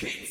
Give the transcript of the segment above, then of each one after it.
James.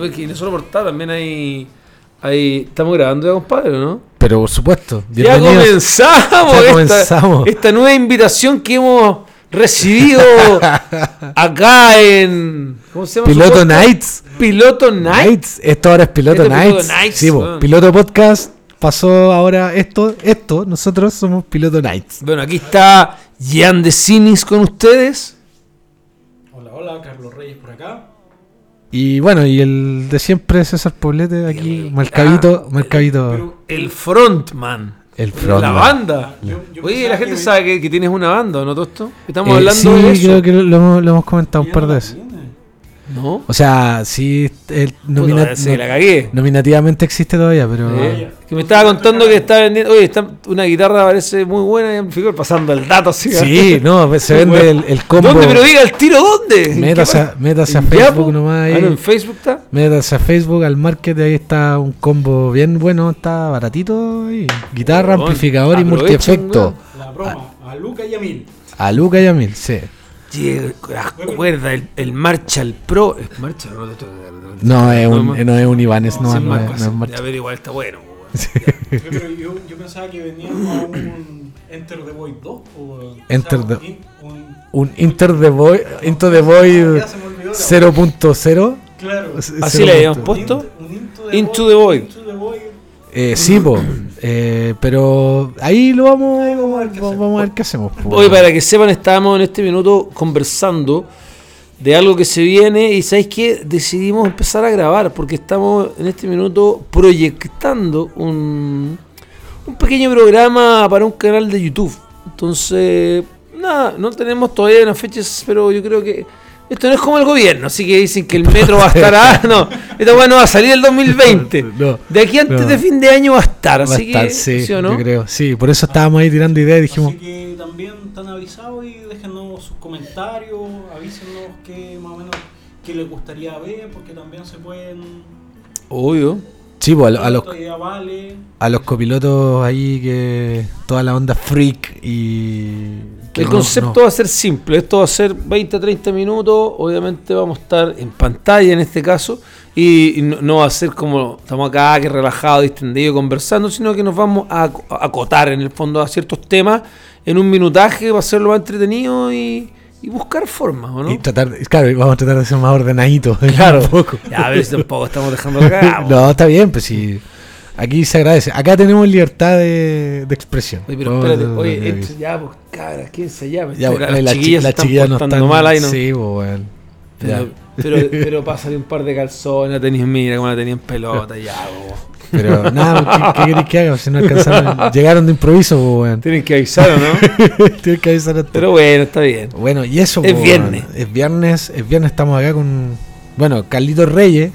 No, porque no solo portada, también hay, hay. Estamos grabando ya, compadre, ¿no? Pero por supuesto. Ya comenzamos, Ya esta- comenzamos. Esta, nueva invitación que hemos recibido acá en. ¿Cómo se llama? Piloto? Nights. Piloto Night. Nights. Esto ahora es Piloto Este es Piloto Nights. Sí, po, weón. Piloto Podcast pasó ahora esto. Esto, nosotros somos Piloto Nights. Bueno, aquí está Jan de Cinis con ustedes. Hola, hola, Carlos Reyes por acá. Y bueno, y el de siempre César Poblete aquí, Marcavito, Ah, Marcavito, Pero El frontman. el de front. La banda. Yo- yo Oye, la gente que- sabe que, que tienes una banda, ¿no, Tosto? Estamos Eh, hablando sí, de eso. creo que lo, lo hemos, lo hemos comentado un par de veces. ¿No? O sea, sí, el nomina- Puta, sí, la cagué. nominativamente existe todavía, pero... Eh, que me estaba contando que está vendiendo. Oye, está, una guitarra parece muy buena y amplificador pasando el dato así. Sí, no, se vende el, el combo. ¿Dónde? Pero diga el tiro, ¿dónde? ¿En Métase, a, métase a Facebook Yapo? nomás ahí. Ah, no, en Facebook está. Métase a Facebook, al market, ahí está un combo bien bueno, está baratito. ahí. Guitarra, amplificador y aprovechen, multiefecto. La broma, a Luca y a Mil. A Luca y a Mil, sí. Las cuerdas, el, el Marshall Pro. ¿Es Marshall no? No es No, un, no. no es un Ibanez, no, es, Marco, no es sí. Marshall. Ya, pero igual está bueno. weón. Yo, pero yo, yo pensaba que veníamos a un Enter the Void 2. O, Enter o sea, the- un- un- Un Inter the Void, Into the Void Ya se me olvidó la- 0.0. Claro. Así le habíamos 0.0. puesto. Un Into the Into Void, the Void. Into the Void. Eh, sí, po. Eh, pero ahí lo vamos, vamos, a ver qué vamos a ver qué hacemos. Hoy, para que sepan, estábamos en este minuto conversando de algo que se viene y ¿sabéis qué? Decidimos empezar a grabar porque estamos en este minuto proyectando un, un pequeño programa para un canal de YouTube. Entonces, nada, no tenemos todavía unas fechas, pero yo creo que esto no es como el gobierno, así que dicen que el metro va a estar... ah, no, esta weá no va a salir el 2020. No, De aquí antes no. de fin de año va a estar, va a así estar, que... sí, ¿sí o no? yo creo. Sí, por eso estábamos ahí tirando ideas y dijimos, Así que también están avisados y déjenos sus comentarios, avísenos qué más o menos qué les gustaría ver, porque también se pueden. Obvio. sí, a, a los, vale. a los copilotos ahí que toda la onda freak y... El no- concepto no. va a ser simple, esto va a ser 20-30 minutos, obviamente vamos a estar en pantalla en este caso, y, y no, no va a ser como estamos acá, que relajado, distendido, conversando, sino que nos vamos a, ac- a acotar en el fondo a ciertos temas en un minutaje, va a ser lo más entretenido y, y buscar formas, ¿o no? Y tratar, claro, vamos a tratar de ser más ordenaditos. Claro. un poco. Ya, a ver si tampoco estamos dejando acá. no, está bien, pues sí. Aquí se agradece. Acá tenemos libertad de, de expresión. Oye, pero espérate, oye, ya, pues, cabras, ¿quién se llama? Ya, bueno, las la chi- chiquillas la chiquilla no están mal ahí, ¿no? Sí, pues, bueno. Pero, pero, pero pásale un par de calzones, la tenis, mira cómo la tenía en pelota, ya, bo. Pero nada, ¿qué, qué queréis que haga? Si no alcanzaron, llegaron de improviso, pues, weón. Tienen que avisar, ¿o no? Tienes que avisar a todo. Pero bueno, está bien. Bueno, y eso, Es pues, viernes. Es viernes, es viernes, estamos acá con, bueno, Carlitos Reyes.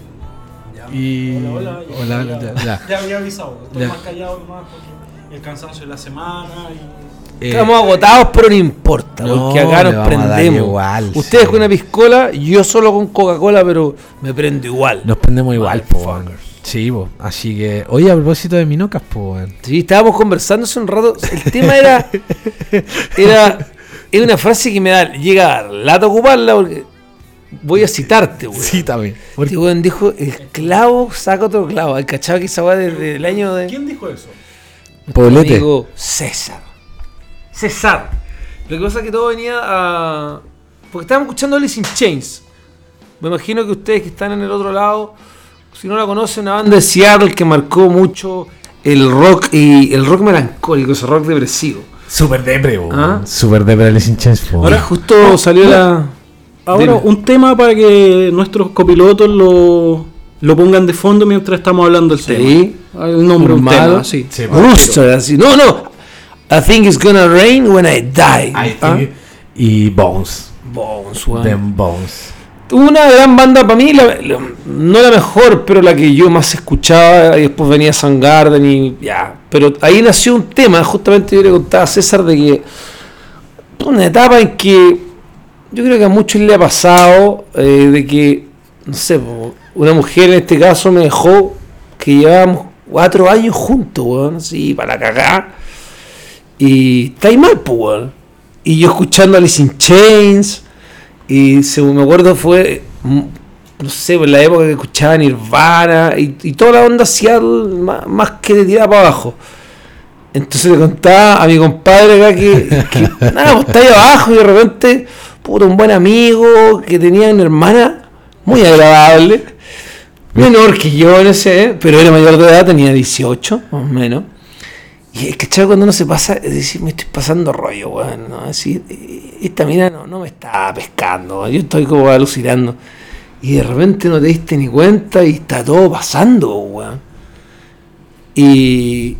Y... Hola, hola. Ya, Hola, ya, ya, ya. ya había avisado. Estoy Ya. más callado nomás porque el cansancio de la semana y. Eh, Estamos agotados, pero no importa, no, porque acá le nos vamos a dar prendemos. igual, Ustedes sí. con una piscola, yo solo con Coca-Cola, pero me prendo igual. Nos prendemos igual, po. Sí, po. Así que, oye, a propósito de minocas, po. Sí, estábamos conversando hace un rato. El tema era. Era, era una frase que me da, llega a dar lata ocuparla porque voy a citarte, güey. Sí, también. Este weón dijo: el clavo saca otro clavo. ¿Hay cachado que esa weá desde el año de. ¿Quién dijo eso? Poblete. Amigo César. César. Lo que pasa es que todo venía a. Porque estábamos escuchando Alice in Chains. Me imagino que ustedes que están en el otro lado, si no la conocen, una banda de Seattle que marcó mucho el rock y el rock melancólico, ese rock depresivo. Super depre, ¿Ah? weón. Super depre Alice in Chains, Ahora weón. justo salió la. Ahora, Dime. un tema para que nuestros copilotos lo, lo pongan de fondo mientras estamos hablando del tema. Sí. El nombre un Malo. tema, sí. Sí, Rooster, así. No, no. I think it's gonna rain when I die. I Ah, think- Y Bones. Bones. Them Bones. Una gran banda para mí, la- la- no la mejor, pero la que yo más escuchaba. Y después venía Soundgarden y ya. Pero ahí nació un tema, justamente yo le contaba a César de que. Una etapa en que yo creo que a muchos le ha pasado eh, de que, no sé, una mujer en este caso me dejó que llevábamos cuatro años juntos, weón, así, para cagar. Y está ahí mal, pues, weón. Y yo escuchando Alice in Chains. Y según me acuerdo fue, mm, no sé, en la época que escuchaba Nirvana y, y toda la onda Seattle más, más que de tirar para abajo. Entonces le contaba a mi compadre acá que, que, nada, pues está ahí abajo y de repente, puta, un buen amigo que tenía una hermana muy agradable, menor que yo, no sé, pero era mayor de edad, tenía 18, más o menos. Y es que cuando uno se pasa, es decir, me estoy pasando rollo, weón, ¿no? Así, eh, esta mina no, no me está pescando, yo estoy como alucinando. Y de repente no te diste ni cuenta y está todo pasando, weón. Y,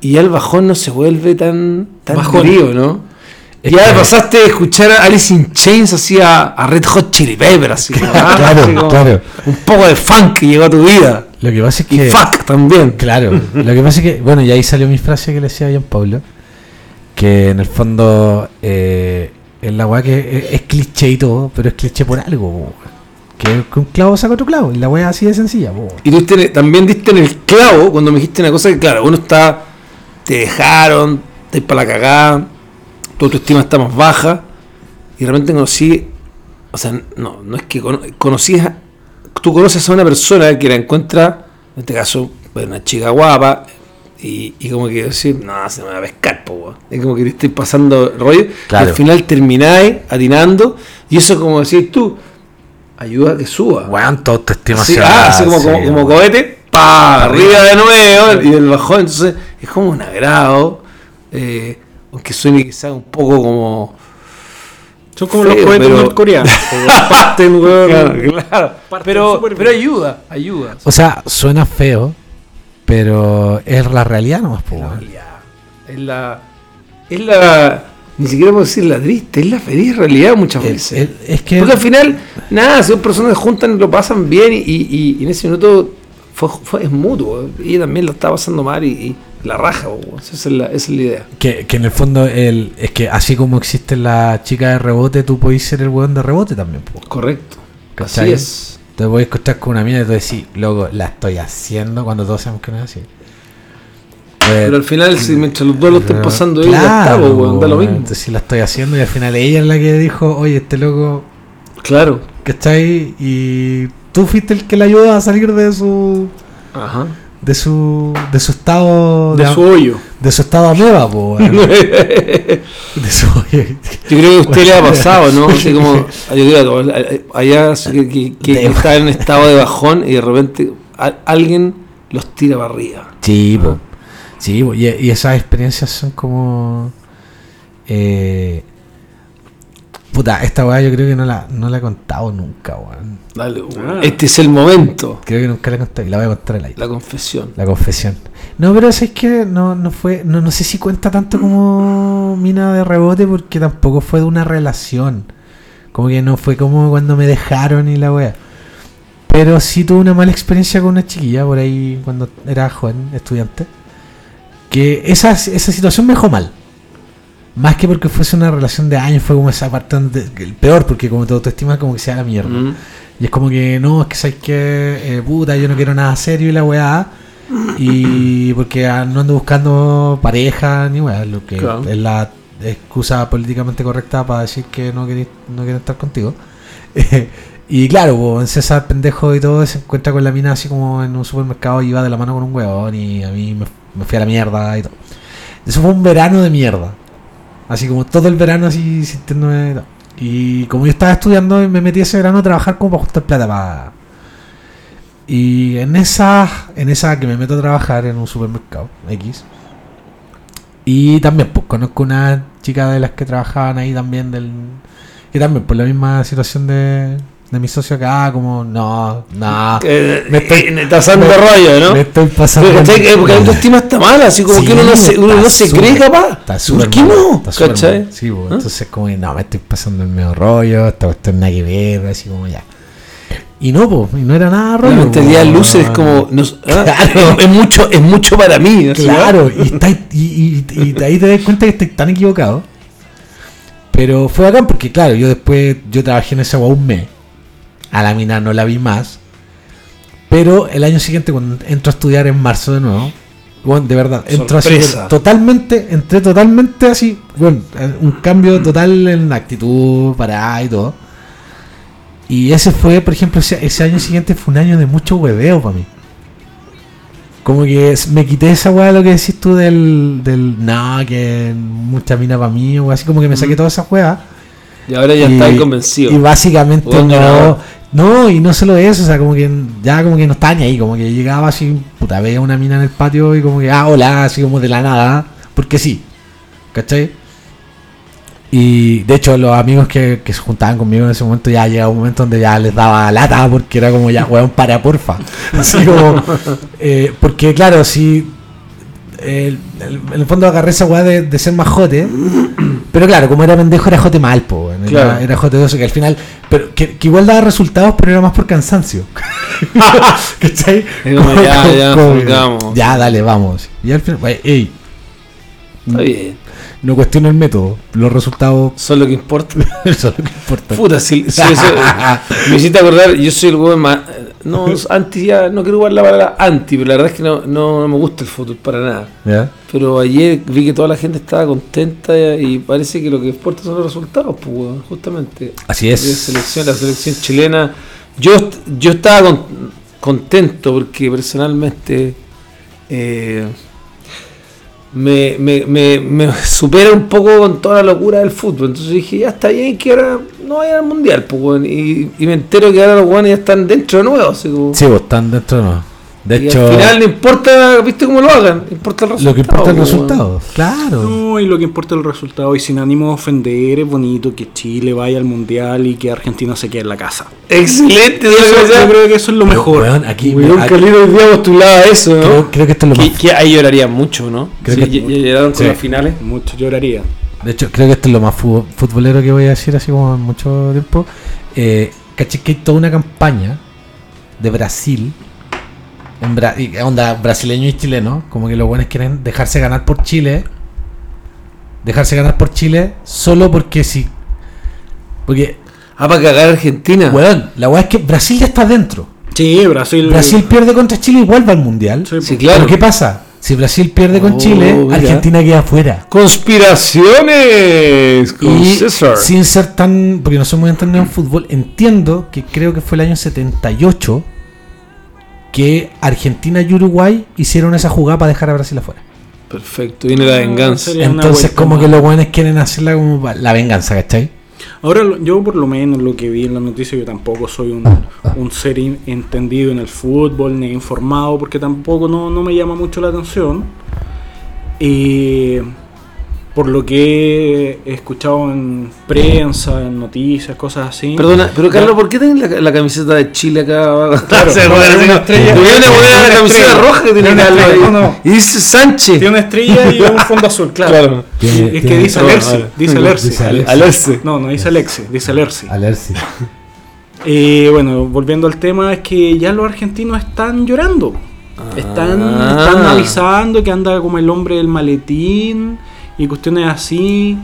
y el bajón no se vuelve tan, tan frío, ¿no? Ya que- pasaste de escuchar a Alice in Chains así a, a Red Hot Chili Peppers, así. Claro, Así como claro. Un poco de funk que llegó a tu vida. Lo que pasa es Y que. fuck también. Claro, lo que pasa es que, bueno, y ahí salió mi frase que le decía a Jean Pablo, que en el fondo eh, es la weá que es, es cliché y todo, pero es cliché por algo, po, que un clavo saca otro clavo, y la weá así de sencilla, po. Y tú también diste en el clavo cuando me dijiste una cosa que, claro, uno está, te dejaron, te para la cagada, tu autoestima está más baja, y de repente conocí, o sea, no, no es que cono- conocías, tú conoces a una persona que la encuentra, en este caso, pues, una chica guapa, y, y como que decir, no, se me va a pescar, po, weón". Es como que te estoy pasando rollo, Claro. y al final termináis atinando, y eso como decís tú, ayuda a que suba. Weón, tu autoestima Así, se ah, así como, sí, como, cohete, pa, arriba de nuevo y del bajón. Entonces es como un agrado, eh, aunque suene quizás un poco como. Son como Feo, los cohetes pero- norcoreanos. parten, weón. claro. Parte Pero, pero ayuda, ayuda. O sea, suena feo, pero es la realidad nomás, po, weón. Es la. Es la. Ni siquiera puedo decir la triste, es la feliz realidad muchas El- veces. el- es que Porque al final, nada, si dos personas se juntan lo pasan bien y, y- y en ese minuto fue, fue- es mutuo. Ella también lo está pasando mal y, y la raja, esa es la, esa es la idea. Que, que en el fondo el, es que así como existe la chica de rebote, tú podés ser el weón de rebote también. po. Correcto. ¿Cachai? Así es. Te podés encontrar con una mina y tú decís, loco, la estoy haciendo cuando todos sabemos que no es así. Pero al final, si mientras los dos lo estén pasando bien, ya está, weón, da lo mismo. Entonces sí la estoy haciendo y al final ella es la que dijo, oye, este loco Claro. que está ahí y tú fuiste el que le ayudó a salir de su Ajá. de su de su estado De am- su hoyo. de su estado ameba, po. Yo de su creo que a usted le ha pasado, ¿no? Así como, yo digo, allá que, que- que De- está en estado de bajón y de repente a- alguien los tira para arriba. Sí, po. Sí, po. Y, y esas experiencias son como. Eh, puta, esta weá yo creo que no la, no la he contado nunca, weón. Dale, weón. Ah. Este es el momento. Creo que nunca la he contado y la voy a contar al aire. La confesión. La confesión. No, pero es que no, no fue. No, no sé si cuenta tanto como mina de rebote porque tampoco fue de una relación. Como que no fue como cuando me dejaron y la wea. Pero sí tuve una mala experiencia con una chiquilla por ahí cuando era joven, estudiante. Que esa, esa situación me dejó mal. Más que porque fuese una relación de años, fue como esa parte donde, el peor, porque como tu autoestima como que se da la mierda. Mm. Y es como que no, es que sabes que eh, puta, yo no quiero nada serio y la weá. Y porque ah, no ando buscando pareja ni weá, lo que Claro. es la excusa políticamente correcta para decir que no quieren no quieren estar contigo. y claro, pues, César pendejo y todo se encuentra con la mina así como en un supermercado y va de la mano con un huevón y a mí me, me fui a la mierda y todo. Eso fue un verano de mierda. Así como todo el verano así sintiéndome... Y como yo estaba estudiando, me metí ese verano a trabajar como para juntar plata para... Y en esa, en esa que me meto a trabajar en un supermercado X. Y también pues conozco una chica de las que trabajaban ahí también del... Que también por la misma situación de, de mis socios acá, como, no, no. Eh, me estoy- eh, tasando rollo, ¿no? Me estoy pasando. Pero, ¿cachai? Eh, Porque la autoestima está mala, así como Sí, que uno no se, uno no se súper- cree capaz. Está súper ¿Por qué mal, no? está ¿Cachai? mal. Sí, po, ¿Ah? entonces como no, me estoy pasando el medio rollo, esta cuestión nada que ver, así como ya. Y no, pues, no era nada rollo. La mentalidad po, loser es no. como. no- ah, Claro. es, es mucho, es mucho para mí. Claro, y, está, y, y- ahí te das cuenta que estoy tan equivocado. Pero fue bacán porque, claro, yo después, yo trabajé en esa agua un mes. A la mina no la vi más. Pero el año siguiente, cuando entro a estudiar en marzo de nuevo, bueno, de verdad, entro así, totalmente, entré totalmente así, bueno, eh, un cambio total en la actitud, para y todo. Y ese fue, por ejemplo, ese, ese año siguiente fue un año de mucho hueveo para mí. Como que es- me quité esa weá de lo que decís tú del, del no, que mucha mina para mí, o así como que me saqué toda esa weá. Y ahora ya y, está convencido. Y básicamente no. No, y no solo eso, o sea, como que ya como que no estaba ni ahí, como que llegaba así, puta, veía una mina en el patio y como que, ah, hola, así como de la nada, porque sí, ¿cachai? Y de hecho los amigos que, que se juntaban conmigo en ese momento ya llegaba un momento donde ya les daba lata porque era como ya, weón, para porfa. Así como, eh, porque claro, si el- el- en el fondo agarré esa weá de, de ser más jote. Pero claro, como era pendejo, era jote mal, po, Era, Claro. era de eso que al final. Pero que, que igual daba resultados, pero era más por cansancio. ¿Cachai? Como, ya, ya, salgamos. Ya, dale, vamos. Y al final, ey, Está bien. no cuestiono el método. Los resultados es lo que importa. es lo que importa. Puta, si, si eso, me hiciste acordar, yo soy el weón más. No, anti ya, no quiero jugar la palabra anti, pero la verdad es que no, no, no me gusta el fútbol para nada. ¿Ya? Pero ayer vi que toda la gente estaba contenta y parece que lo que importa son los resultados, pues, justamente. Así es. selección, la selección chilena. Yo, yo estaba con- contento porque personalmente eh, me, me, me, me supera un poco con toda la locura del fútbol. Entonces dije, ya está bien que ahora no vaya al mundial, pues, y, y me entero que ahora los guanes ya están dentro de nuevo. Así como, Sí, vos están dentro, no. De y hecho, al final no importa, viste cómo lo hagan, importa el resultado. lo que importa es el weón. resultado. Claro. No, y lo que importa es el resultado. Y sin ánimo de ofender, es bonito que Chile vaya al mundial y que Argentina se quede en la casa. Excelente, Eso- yo creo que eso es lo mejor. Weón, aquí, Weón, aquí- hoy día postulaba eso, ¿no? creo, creo que esto es lo más Que, que ahí lloraría mucho, ¿no? Creo Sí, que- llegaron con sí. las finales. Mucho lloraría. De hecho, creo que esto es lo más fu- futbolero que voy a decir así como en mucho tiempo. Eh, caché que hay toda una campaña de Brasil. En Bra- y onda brasileño y chileno. Como que los buenos quieren dejarse ganar por Chile. Dejarse ganar por Chile solo porque sí. Porque, Ah, para cagar a Argentina. weón, la weá es que Brasil ya está dentro. Sí, Brasil. Brasil pierde contra Chile y vuelve al mundial. Sí, Sí, po. claro. Pero ¿qué pasa? Si Brasil pierde con Oh, Chile, mira. Argentina queda afuera. Conspiraciones con Y César. sin ser tan. Porque no soy muy entendido en fútbol, entiendo que creo que fue el año 78 que Argentina y Uruguay hicieron esa jugada para dejar a Brasil afuera. Perfecto, viene la venganza. sería una Entonces, como que los buenos quieren hacerla como la venganza, ¿cachai? Ahora, yo por lo menos lo que vi en la noticia, yo tampoco soy un, un ser in- entendido en el fútbol ni informado, porque tampoco no, no me llama mucho la atención. Y por lo que he escuchado en prensa, en noticias, cosas así. Perdona, pero Carlos, ¿por qué tenés la, la camiseta de Chile acá abajo? Claro, Se no, una estrella. Te viene a poner Tiene la una camiseta estrella. roja que tiene Tiene una Carlos ahí. estrella, no, no. Y dice Sánchez. Tiene una estrella y un fondo azul, claro. Claro. Tiene- es que dice Alerce, dice Alerce. Alerce. Alerce. No, no dice Alexi, dice Alerce. Alerce. Eh, bueno, volviendo al tema, es que ya los argentinos están llorando. Están, Ah. están avisando que anda como el hombre del maletín y cuestiones así.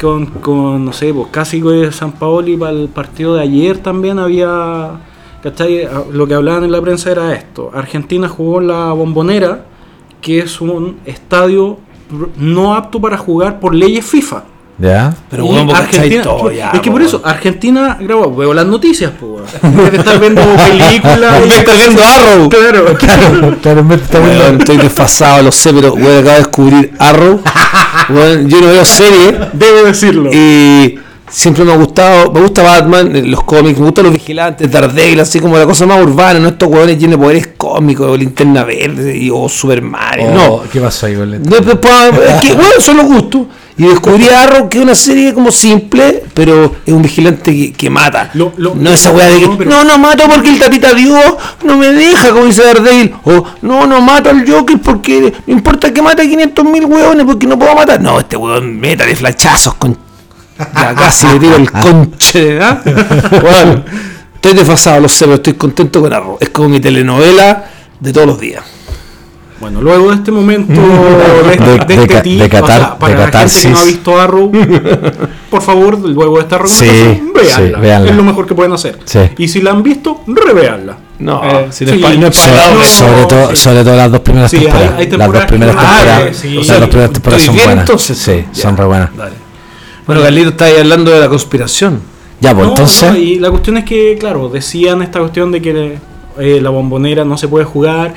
Con, con no sé, pues casi de San Paoli para el partido de ayer también había. ¿Cachai? Lo que hablaban en la prensa era esto: Argentina jugó en la Bombonera, que es un estadio no apto para jugar por leyes FIFA. ¿Ya? Pero Y bueno, Argentina, todo ya, es que por po, eso, Argentina grabó, veo las noticias, pues, En estar viendo películas. En vez estar viendo Arrow. Claro, Claro, claro, en vez de estar viendo- Weón, estoy desfasado, lo sé, pero weón, acabo de descubrir Arrow. Yo no veo serie debo decirlo. y siempre me ha gustado, me gusta Batman, eh, los cómics, me gustan los vigilantes, Daredevil, así como la cosa más urbana, no estos weones llenos de poderes cómicos, linterna verde y, o Super Mario, Oh, no. ¿Qué pasó ahí con el- No, pa- es que, bueno, son los gustos. Y descubrí Arrow, que es una serie como simple, pero es un vigilante que, que mata. Lo- lo- no esa weá de que, no, pero- no, no mato porque el tatita Dios no me deja, como dice Daredevil. O, no, no mato al Joker porque no importa que mate a 500 mil hueones porque no puedo matar. No, este hueón meta de flachazos con... Ya casi le tiro el conche, ¿ah? Bueno, estoy desfasado, lo sé, pero estoy contento con Arrow. Es como mi telenovela de todos los días. Bueno, luego de este momento de, este- De- de de este ca- tip, de catar- o sea, para de la gente que no ha visto Arrow, por favor, luego de esta recomendación, Sí, véanla. Es lo mejor que pueden hacer. Sí. Y si la han visto, revéanla. No, Eh, si no no es sí, pagado, no, sobre, no, todo, sí. sobre todo las dos primeras Sí, hay- temporadas. hay las dos primeras que- ah, temporadas, sí, o sí. sea, las primeras temporadas ¿Estoy son buenas. entonces? sí, Ya, son re buenas. dale. Bueno, Carlito está ahí hablando de la conspiración. Ya, pues No, entonces. no, y la cuestión es que, claro, decían esta cuestión de que eh, la bombonera no se puede jugar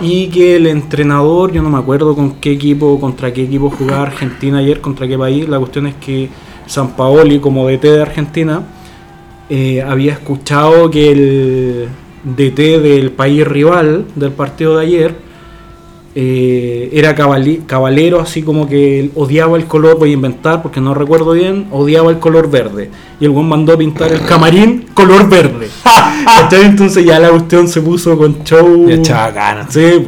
y que el entrenador, yo no me acuerdo con qué equipo, contra qué equipo jugaba Argentina ayer, contra qué país. La cuestión es que San Paoli, como DT de Argentina, eh, había escuchado que el DT del país rival del partido de ayer eh, era cabali- cabalero, así como que odiaba el color, voy a inventar porque no recuerdo bien, odiaba el color verde. Y el buen mandó a pintar el camarín color verde. ¿Cachai? Entonces ya la cuestión se puso con show. Ya echaba ganas. Sí.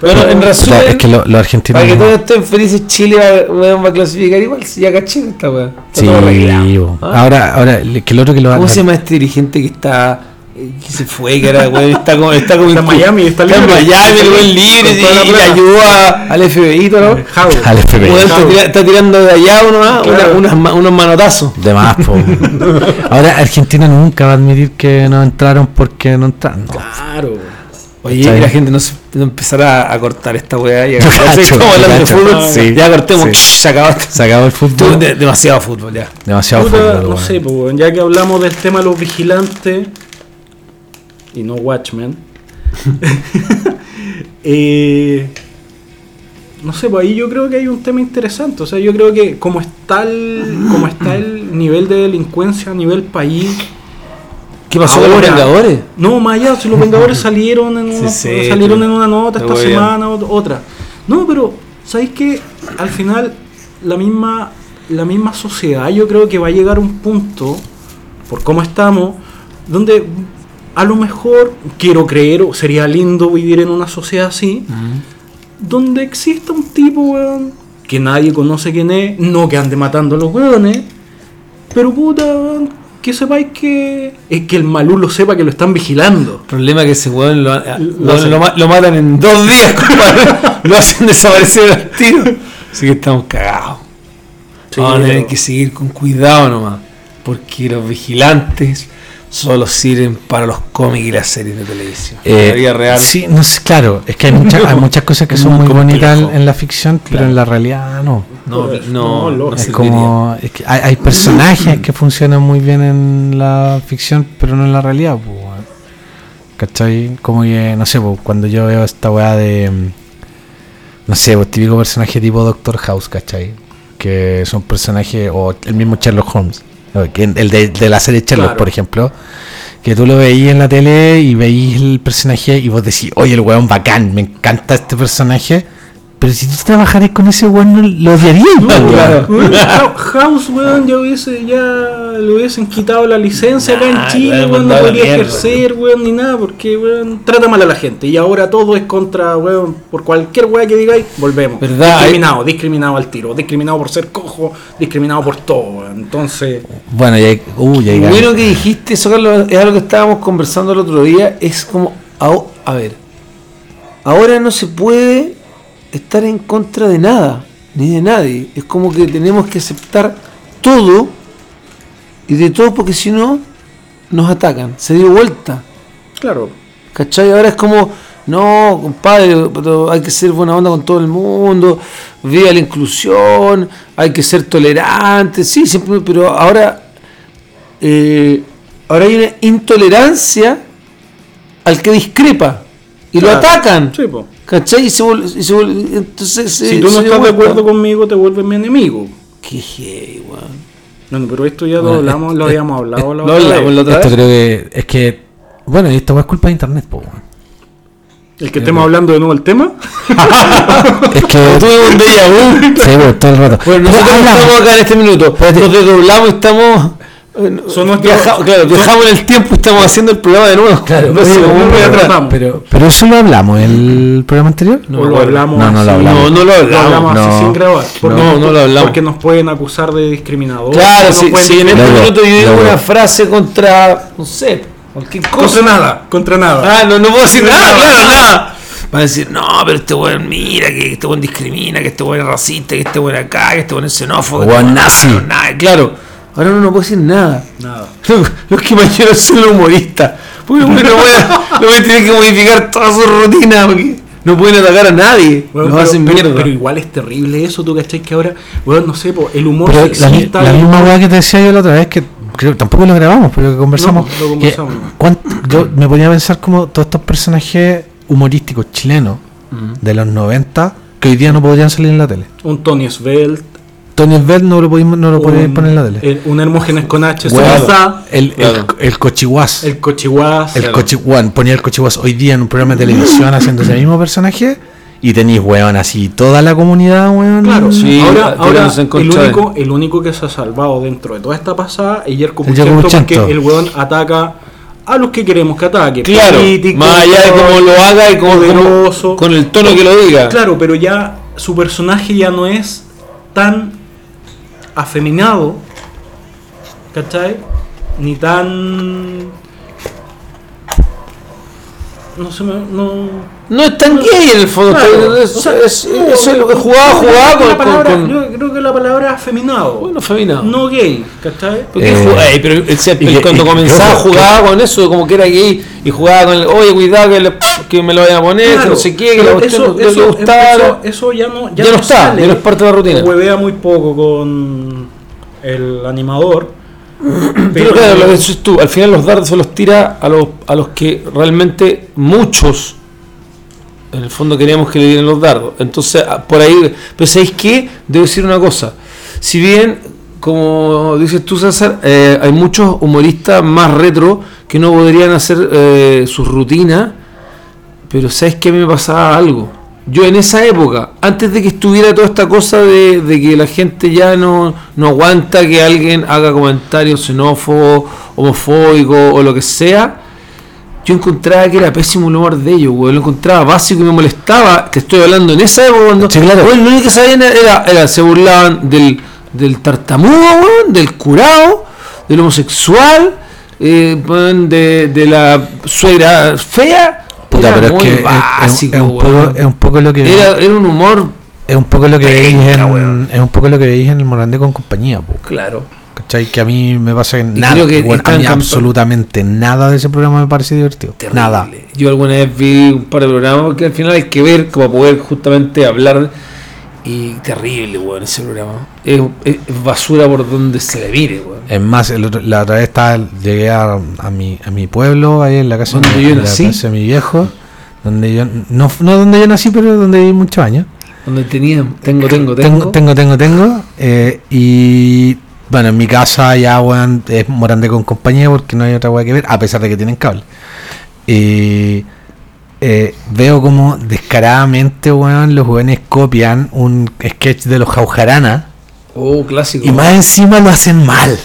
Bueno, en o resumen, sea, es que lo- los argentinos. para que todos estén felices, Chile va, weón, va a clasificar igual. Si ya caché esta weá. Sí. ¿Ah? ahora, ahora, que el otro que lo ¿Cómo la- se llama este dirigente que está que se fue, que era, weón, está como, está como Está en Miami, está en libre. Miami, el weón libre, la y le plata. ayudó a- al FBI, todo, ¿no? Al FBI. Está, tira- está tirando de allá uno más, Claro. una- unas ma- unos manotazos. De más, po. Ahora Argentina nunca va a admitir que no entraron porque no entraron. No. Claro. Oye, y la gente no, se, no empezará a cortar esta weá y a hablando de cacho. fútbol. Sí. Ya cortemos, Sí. se acabó. Se acabó el fútbol. de- demasiado fútbol ya. Demasiado Puta, fútbol. no sé, pues, ya que hablamos del tema de los vigilantes y no Watchmen, eh, no sé, pues ahí yo creo que hay un tema interesante. O sea, yo creo que como está el, como está el nivel de delincuencia a nivel país. ¿Qué pasó con los Vengadores? No, más allá, si los Vengadores salieron en una, sí, salieron tú- en una nota esta semana, ot- otra. No, pero ¿sabéis que al final la misma la misma sociedad yo creo que va a llegar a un punto por cómo estamos donde a lo mejor quiero creer o sería lindo vivir en una sociedad así donde exista un tipo weón, que nadie conoce quién es, no que ande matando a los weones, pero puta, weón, que sepáis que es que el malulo sepa que lo están vigilando. El problema es que ese weón lo, lo, Lo hacen. lo ma- lo matan en dos días, lo hacen desaparecer al tiro. Así que estamos cagados. Sí, Vamos a tener que seguir con cuidado nomás. Porque los vigilantes solo sirven para los cómics y las series de televisión. Eh, la vida real. Sí, no sé, claro, es que hay, muchas hay muchas cosas que son Muy muy bonitas en, la ficción, pero en la realidad no. No, no, no, no, Es como, es que hay, hay personajes que funcionan muy bien en la ficción, pero no en la realidad. pues. ¿Cachai? Como que, no sé, pues, cuando yo veo esta weá de, mm, no sé, pues, típico personaje tipo Doctor House, ¿cachai? Que son personajes, o el mismo Sherlock Holmes, el de, de la serie Sherlock, Claro. por ejemplo, que tú lo veías en la tele y veís el personaje y vos decís, oye, el weón bacán, me encanta este personaje. Pero si tú trabajaras con ese weón, lo odiarías, No, weón. claro. weón, Hou- House, weón, ya hubiese, ya le hubiesen quitado la licencia acá Nah, en Chile, weón, no podría mierda, ejercer, weón, ni nada, porque, weón, trata mal a la gente. Y ahora todo es contra, weón, por cualquier weá que digáis, volvemos. ¿Verdad? Discriminado, discriminado al tiro, discriminado por ser cojo, discriminado por todo, weón. Entonces, Bueno, ya hay, uh, ya hay Lo bueno que dijiste, eso Carlos, es algo que estábamos conversando el otro día, es como, a, a ver, ahora no se puede estar en contra de nada, ni de nadie. Es como que tenemos que aceptar todo y de todo porque si no, nos atacan. Se dio vuelta. claro, ¿Cachai? Ahora es como, no, compadre, pero hay que ser buena onda con todo el mundo, viva la inclusión, hay que ser tolerante, sí, siempre, pero ahora, eh, ahora hay una intolerancia al que discrepa y lo atacan. sí, po. ¿Cachai? Y se vuelve, y se vuelve- entonces, Si tú no estás de vuelta. acuerdo conmigo, te vuelves mi enemigo. Qué weón. No, no, pero esto ya lo Bueno, hablamos, lo eh, habíamos hablado la Lo hablamos la otra Esto vez. creo que es que, bueno, y esto es culpa de internet, po, weón. El que estemos hablando de nuevo el tema. Es que. Tuve un déjà vu. Sí, pues, todo el rato. Bueno, nosotros estamos acá en este minuto. Nos desdoblamos y estamos. Son nuestros- viaja- claro, viajamos en el tiempo y estamos haciendo el programa de nuevo. Claro, No oye, no atrás. Pero, pero eso lo hablamos en el programa anterior. No lo hablamos No, no lo así. hablamos. No, no lo hablamos. así sin grabar. Porque, No, no lo hablamos. Porque nos pueden acusar de discriminador. Claro, si, en este minuto yo digo una frase contra, no sé, cualquier cosa. Contra nada, contra nada. Ah, no, no puedo decir nada, nada. claro, nada. Van a decir, no, pero este weón mira, que este weón discrimina, que este weón es racista, que este weón acá, que este weón es xenófobo. que Weón este nazi. Nada, claro. Ahora uno no puede decir nada. Nada. Los que quiero son los humoristas. Porque bueno, no a, no tener que modificar toda su rutina. Porque no pueden atacar a nadie. Bueno, pero, hacen pero- mierda. pero igual es terrible eso, tú cachai que ahora, bueno, no sé, po, el humor Pero la, sexista. la el misma weá que te decía yo la otra vez, que creo que tampoco lo grabamos, pero que conversamos. No, lo que conversamos. cuán- yo me ponía a pensar como todos estos personajes humorísticos chilenos de los 90 que hoy día no podrían salir en la tele. Un Tony Svelte. Tony Svel no lo podíamos no lo poner en la tele. el- un Hermógenes con H. Sosa, el, Claro. el, el cochiguaz. El Cochihuas. El cochi- weón, ponía el cochiguaz hoy día en un programa de televisión haciendo ese mismo personaje y tenéis, weón, así toda la comunidad, weón. Claro, Sí, ahora, ahora el, único, el único que se ha salvado dentro de toda esta pasada es Yerko Puchento porque el weón ataca a los que queremos que ataque. Claro, más allá de cómo lo haga y cómo, poderoso. con el tono que lo diga. Claro, pero ya su personaje ya no es tan afeminado, ¿cachai? Ni tan... No sé, no... No es tan gay en el fondo. Claro, es, o sea, es- no, eso es lo que jugaba, creo jugaba que con, la con- palabra- con- Yo creo que la palabra es afeminado. Bueno, feminado. no gay, ¿cachai? Porque Eh, jugaba- Ey, pero se- y que- cuando y- comenzaba jugaba con eso, como que era gay, y jugaba con el, oye, cuidado que, le- que me lo vayan a poner, que Claro, no sé qué, que pero la cuestión no- no le gustaba. eso, eso ya no, Ya no está, ya no es parte de la rutina. Huevea muy poco con el animador. Pero claro, lo que dices tú, al final los dardos se los tira a los, a los que realmente muchos, en el fondo queríamos que le dieran los dardos. Entonces, ah, por ahí, pero ¿sabéis qué? Debo decir una cosa. Si bien, como dices tú, César, eh, hay muchos humoristas más retro que no podrían hacer eh, sus rutinas, pero ¿sabes que a mí me pasaba algo? Yo en esa época, antes de que estuviera toda esta cosa de, de que la gente ya no, no aguanta que alguien haga comentarios xenófobos, homofóbicos o lo que sea, yo encontraba que era pésimo el humor de ellos, güey. Lo encontraba básico y me molestaba. Te estoy hablando en esa época cuando. Sí, claro. güey, lo único que sabían era, era se burlaban del, del tartamudo, güey, del curado, del homosexual, eh, de la suegra fea. Puta, pero es muy que es- es, básico, es un poco, es un poco lo que Era, era un humor, es un poco lo que veis en, es un poco lo que veis en el Morandé con compañía, po. claro. ¿Cachai? Que a mí me pasa que nada, creo que a mí absolutamente nada de ese programa me parece divertido. Terrible. Nada. Yo alguna vez vi un par de programas que al final hay que ver como poder justamente hablar. Y terrible, weón, ese programa. Es, basura por donde se le mire, weón. Es más, el otro- la otra vez estaba, llegué a, a mi, a mi pueblo, ahí en la casa, ¿Donde de, yo la casa de mi viejo, donde yo, no, no donde yo nací, pero donde viví muchos años. Donde tenía, tengo, tengo, tengo. Tengo, tengo, tengo, tengo. eh, y bueno, en mi casa ya, weón, es Morandé con compañía porque no hay otra weá que ver, a pesar de que tienen cable. Y eh, veo como descaradamente, weón, los jóvenes copian un sketch de los Jaujarana Oh, clásico. y más encima lo hacen mal.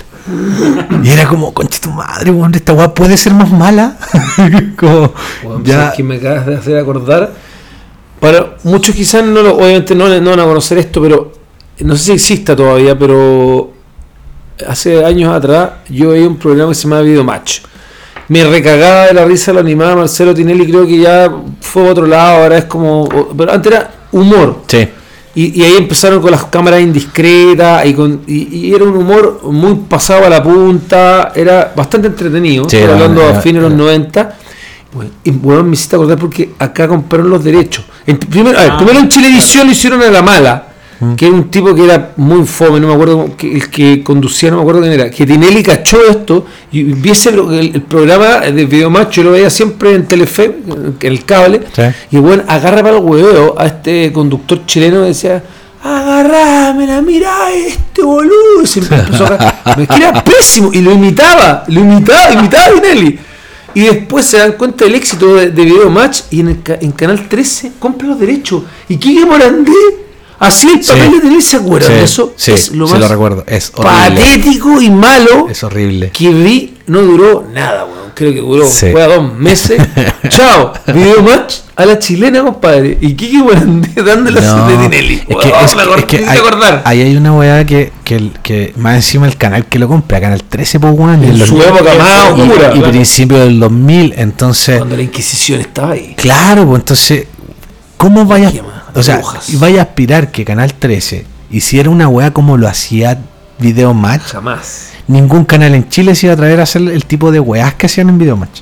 Y era como, concha tu madre, weón, esta weá puede ser más mala. como, ya, ¿sabes qué me acabas de hacer acordar. Para muchos quizás no lo, obviamente no, no van a conocer esto, pero no sé si exista todavía, pero hace años atrás yo veía un programa que se llamaba Video Match. Me recagaba de la risa lo animaba Marcelo Tinelli, creo que ya fue a otro lado, ahora es como... Pero antes era humor. sí. Y, y ahí empezaron con las cámaras indiscretas y, con, y, y era un humor muy pasado a la punta, era bastante entretenido, Sí, era- hablando era- a fines de los era- 90. Bueno, y bueno, me hiciste acordar porque acá compraron los derechos. En- primero, a ver, Ah, primero en Chilevisión lo hicieron a la mala, Mm. que era un tipo que era muy fome, no me acuerdo, que, el que conducía, no me acuerdo quién era, que Tinelli cachó esto y viese el, el- el programa de Videomatch, yo lo veía siempre en Telefe, en el cable, Sí. y bueno, agarra para el hueveo a este conductor chileno y decía, agarrámela, mira este boludo. Se empezó a que era pésimo. Y lo imitaba, lo imitaba, imitaba a Tinelli. Y después se dan cuenta del éxito de, de Video Match y en, el en Canal 13 compra los derechos. Y Kike Morandé hacía el Sí. papel de Denise, ¿se acuerdan Sí, de eso? sí, es lo sí más lo recuerdo. Es patético y malo Es horrible. que vi. No duró nada, weón. Creo que duró Sí. fue a dos meses. Chao. Video Match a la chilena, compadre. Y Kike Morandé dándole No, de Tinelli. es que, Weón, es me es que hay, acordar. ahí hay una weá que, que, que más encima el canal que lo compra, Canal 13 por weón, En su época más y- oscura, y, claro. principio del 2000, entonces, Cuando la Inquisición estaba ahí. claro, pues entonces, ¿cómo vaya, Qué más, o sea, brujas. y vaya a aspirar que Canal 13 hiciera una weá como lo hacía Video Match? Jamás. Ningún canal en Chile se iba a atrever a hacer el tipo de weás que hacían en Video Match.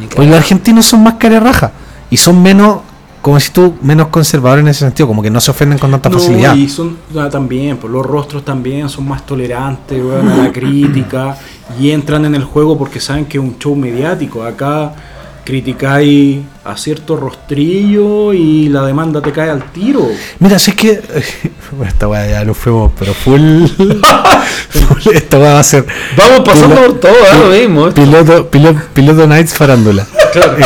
Ni Porque los argentinos son más cara raja y son menos, como si tú, menos conservadores en ese sentido, como que no se ofenden con tanta No, facilidad. y son ah, también, pues los rostros también son más tolerantes weón, a la crítica y entran en el juego porque saben que es un show mediático. Acá criticáis a cierto rostrillo y la demanda te cae al tiro. Mira, si es que. Bueno, esta weá ya nos fuimos, pero full. full esta weá va a ser. Vamos pasando Pilo- por todo, ¿eh? lo mismo. esto. Piloto, piloto, piloto Nights farándula.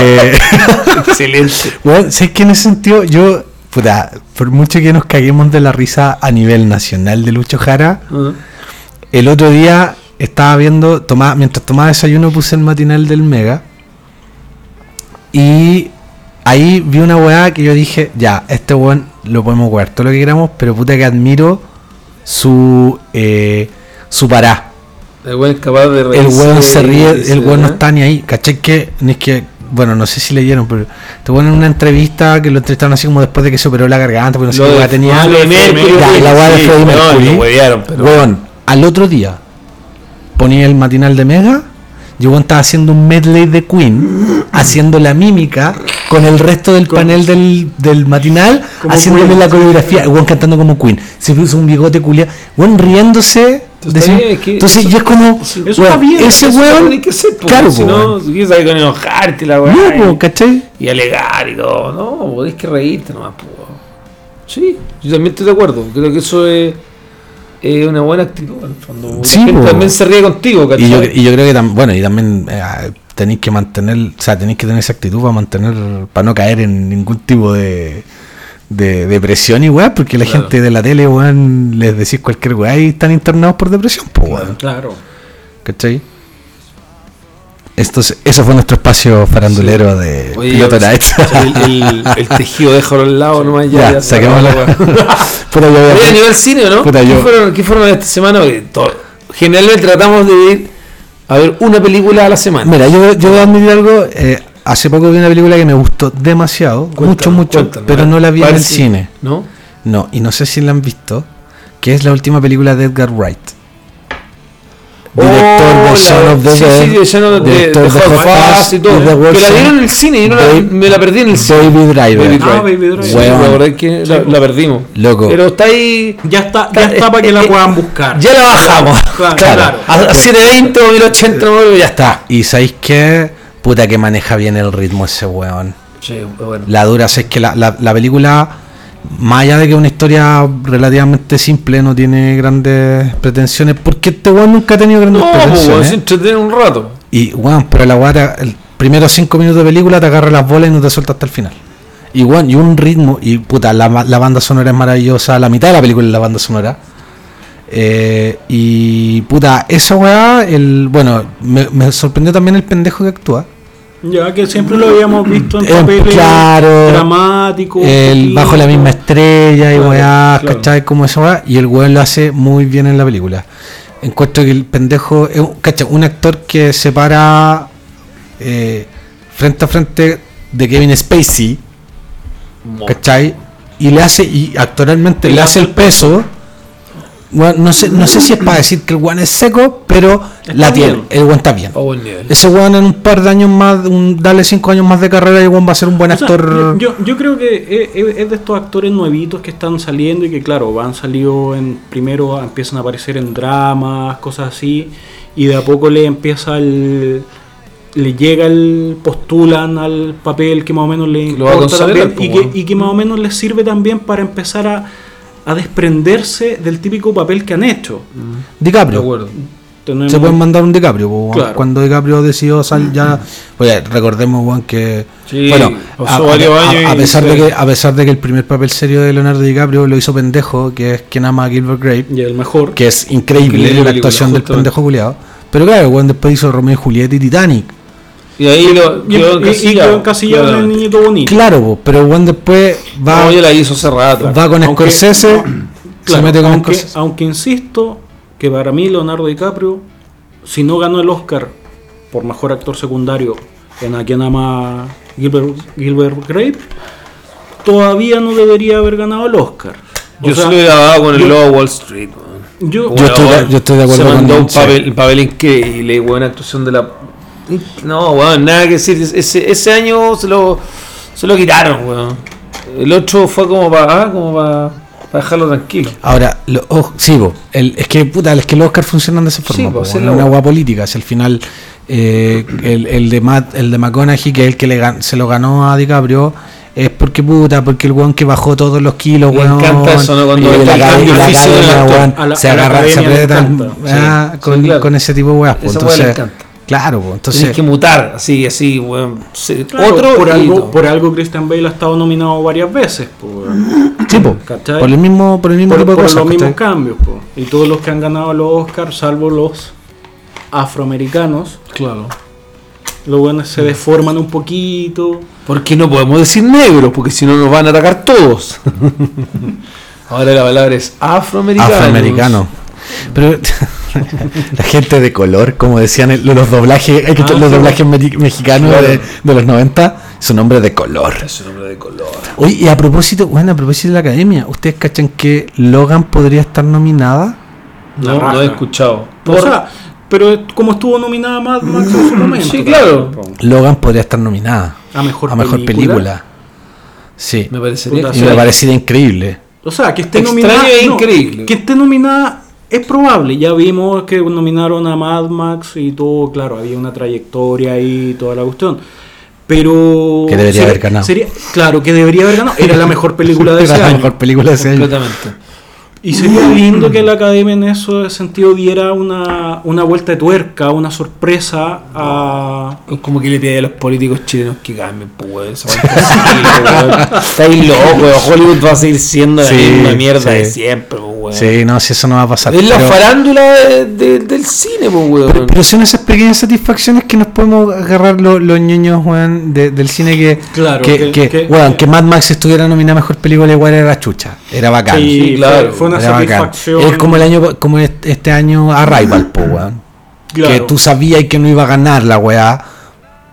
Eh, Excelente. bueno, si es que en ese sentido, yo. Puta, por mucho que nos caguemos de la risa a nivel nacional de Lucho Jara, Ah. el otro día estaba viendo, tomaba, mientras tomaba desayuno puse el matinal del Mega y ahí vi una weá que yo dije, ya, este weón lo podemos jugar todo lo que queramos, pero puta que admiro su eh, su pará. El weón es capaz de El reírse, weón se ríe, dice, el weón no ¿eh? está ni ahí, ¿cachai? Que, ni es que, bueno, no sé si leyeron, pero te ponen una entrevista que lo entrevistaron así como después de que se operó la garganta, porque no sé Lo qué de- weá tenía. Ya, la weá de Freddie Mercury. Weón, al otro día ponía el matinal de Mega y el weón estaba haciendo un medley de Queen, haciendo la mímica con el resto del Con- panel del, del matinal, haciéndole Queen. la coreografía, weón cantando como Queen. Se puso un bigote culia, weón riéndose. Bien, entonces, eso- y es como, eso está weón, bien, ese weón, po, claro, si no, weón. salir con enojarte la. No, po, y- ¿cachai? y alegar y todo. No, podés que reírte nomás, po. Sí, yo también estoy de acuerdo. Creo que eso es, es una buena actitud. en el fondo. La Sí, gente po. también se ríe contigo, ¿cachai? Y yo, y yo creo que también, bueno, y también eh, tenéis que mantener, o sea, tenéis que tener esa actitud para mantener, para no caer en ningún tipo de, de depresión y weá, porque la Claro. gente de la tele, weón, les decís cualquier weá y están internados por depresión, pues weón, Claro. ¿cachai? Esto es- eso fue nuestro espacio farandulero de Oye, Piloto ya, Nights. el, el- el tejido déjalo al lado nomás ya. Ya, weá. Puta, yo Oye, a nivel cine, ¿o ¿no? Puta, ¿Qué, yo- fueron, ¿Qué fueron esta semana? Generalmente tratamos de ir a ver una película a la semana. Mira, yo, yo voy a admitir algo. eh, hace poco vi una película que me gustó demasiado, mucho, mucho, pero no la vi en ¿Cuál el cine. ¿No? No, y no sé si la han visto, que es la última película de Edgar Wright. Director Oh, de la- Shaun of the sí, Dead, director de de Hot Hot Fuzz Fuzz y todo. Que la dieron en el cine y yo no me la perdí en el cine. David Driver. Baby Ah, Baby Driver. Sí, Weón. la verdad es que la, la perdimos. Loco. Pero está ahí. Ya está, ya está para que la puedan buscar. Ya la bajamos. Claro, Claro. claro. A, a 720 o 1080 no, ya está. Y sabéis qué? Puta que maneja bien el ritmo ese weón. Sí, bueno. La dura, es que la, la, la película, más allá de que una historia relativamente simple, no tiene grandes pretensiones, porque este weón nunca ha tenido grandes No, pues, pretensiones. se entretiene un rato. Y, weón, pero la weá, el primeros cinco minutos de película te agarra las bolas y no te suelta hasta el final. Y, weón, y un ritmo, y puta, la, la banda sonora es maravillosa, la mitad de la película es la banda sonora. Eh, y, puta, esa weá, el, bueno, me, me sorprendió también el pendejo que actúa. Ya que siempre lo habíamos visto en Eh, papeles claro. dramáticos. El bajo la misma estrella y Claro, weá, claro. ¿cachai? Como esa weá, y el weón lo hace muy bien en la película. Encuentro que el pendejo es un, ¿cachai? un actor que se para eh, frente a frente de Kevin Spacey, ¿cachai? Y le hace, y actoralmente le hace el peso. Bueno, no sé, no sé si es para decir que el weón es seco, pero la tiene, el weón está bien. Buen nivel. Ese weón en un par de años más, un, dale cinco años más de carrera y el weón va a ser un buen O sea, actor. yo, yo creo que es, es- es de estos actores nuevitos que están saliendo y que, claro, han salido en. Primero empiezan a aparecer en dramas, cosas así, y de a poco le empieza el. Le llega el. postulan al papel que más o menos le importa también, y, que, y que más o menos les sirve también para empezar a, a desprenderse del típico papel que han hecho. De DiCaprio. acuerdo. tenemos- se pueden mandar un DiCaprio. Claro. Cuando DiCaprio decidió salir ya. Pues recordemos, weón, que. Sí, bueno, pasó a, a- varios a- años a y pesar de que, a pesar de que el primer papel serio de Leonardo DiCaprio lo hizo pendejo, que es quien ama a Gilbert Grape, Y el mejor. que es increíble Increíble la película, actuación del pendejo culiado. Pero claro, weón, después hizo Romeo y Julieta y Titanic. Y ahí lo Y, quedó encasillado, quedó encasillado en el niñito bonito. Claro, pero weón después va, No, yo la hizo rato. va con Aunque- Scorsese, se Claro, mete con aunque, Scorsese. aunque insisto que para mí Leonardo DiCaprio, si no ganó el Oscar por mejor actor secundario en A quien ama Gilbert, Gilbert Grape, todavía no debería haber ganado el Oscar. O Yo sea, se lo hubiera dado con el yo- Lobo Wall Street. yo- Yo estoy yo estoy de acuerdo Se mandó con- un papel, papel increíble, buena actuación de la. No, weón, nada que decir. Ese, ese año se lo, se lo quitaron, weón. El otro fue como para como para dejarlo tranquilo. Ahora, lo, oh, sí, el, es que puta, es que los Oscars funcionan de esa Sí, forma, la es una hueá política. Si al final eh, el, el de Matt, el de McConaughey, que es el que le se lo ganó a DiCaprio, es porque puta, porque el weón que bajó todos los kilos, Me weón. encanta eso, ¿no? Cuando el la, academia- cambio y la físico del academia, actor. weón, A la- se agarra, se aprieta ah, sí, con, sí, claro. con ese tipo de weas. le Entonces, encanta. Claro, entonces. Tienes que mutar, así, así, claro, Otro por algo, no. por algo Christian Bale ha estado nominado varias veces. po, weón. sí, por el mismo, por el mismo por, tipo de por cosas. los mismos cambios. po. Y todos los que han ganado los Oscars, salvo los afroamericanos, Claro. los buenos se deforman un poquito. Porque no podemos decir negros, porque si no nos van a atacar todos. Ahora la palabra es afroamericano. Afroamericano. Pero la gente de color, como decían el- los doblajes, hay que Ah, los sí. doblajes mexicanos Claro. de, de los 90, son nombres de color. Es un nombre de color. Oye, y a propósito, bueno, a propósito de la academia, ¿ustedes cachan que Logan podría estar nominada? No, no he escuchado. O sea, pero como estuvo nominada Mad Max en su momento. Sí, claro. Logan podría estar nominada A mejor, a mejor película. Sí. me parecería Y me parecería increíble. O sea, que esté Extraño nominada. e no, increíble. que esté nominada es probable. Ya vimos que nominaron a Mad Max y todo, claro, había una trayectoria ahí y toda la cuestión. Pero. Que debería sería- haber ganado. sería- claro, que debería haber ganado. Era la mejor película de ese Era la año. mejor película de ese año. completamente. Y sería lindo que la academia en ese sentido diera una, una vuelta de tuerca, una sorpresa a. Es como que le pide a los políticos chilenos que cambien, pues. Estáis locos. Hollywood va a seguir siendo la Sí, misma mierda sí. de siempre, pues, weón. Sí, no, si eso no va a pasar. Es la pero- farándula de- de- del cine, pues, weón. Pero, pero son esas pequeñas satisfacciones que nos podemos agarrar lo- los ñoños, weón, de- del cine que, Claro, que, que- que, que- weón, que- que Mad Max estuviera nominada a mejor película igual era chucha. Era bacán. Sí, claro, fue, una Era bacán. satisfacción. Es como el año, como este año Arrival, po, weón. Claro. Que tú sabías que no iba a ganar la weá,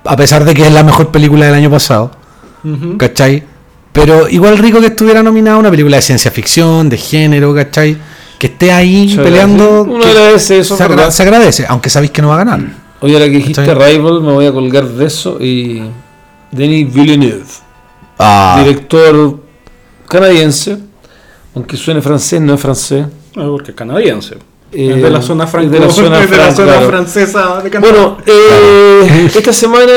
a pesar de que es la mejor película del año pasado, Ujú. ¿cachai? Pero igual rico que estuviera nominada a una película de ciencia ficción, de género, ¿cachai? Que esté ahí Se peleando. Uno agradece eso, se, agra- ¿verdad? se agradece, aunque sabéis que no va a ganar. Oye, ahora que dijiste ¿Cachai? Rival, me voy a colgar de eso y. Denis Villeneuve, Ah, director canadiense, aunque suene francés, no es francés. Ah, porque es canadiense. Eh, de la zona es franco- de la zona es de la fran- zona claro. francesa de Canadá. Bueno, eh, esta semana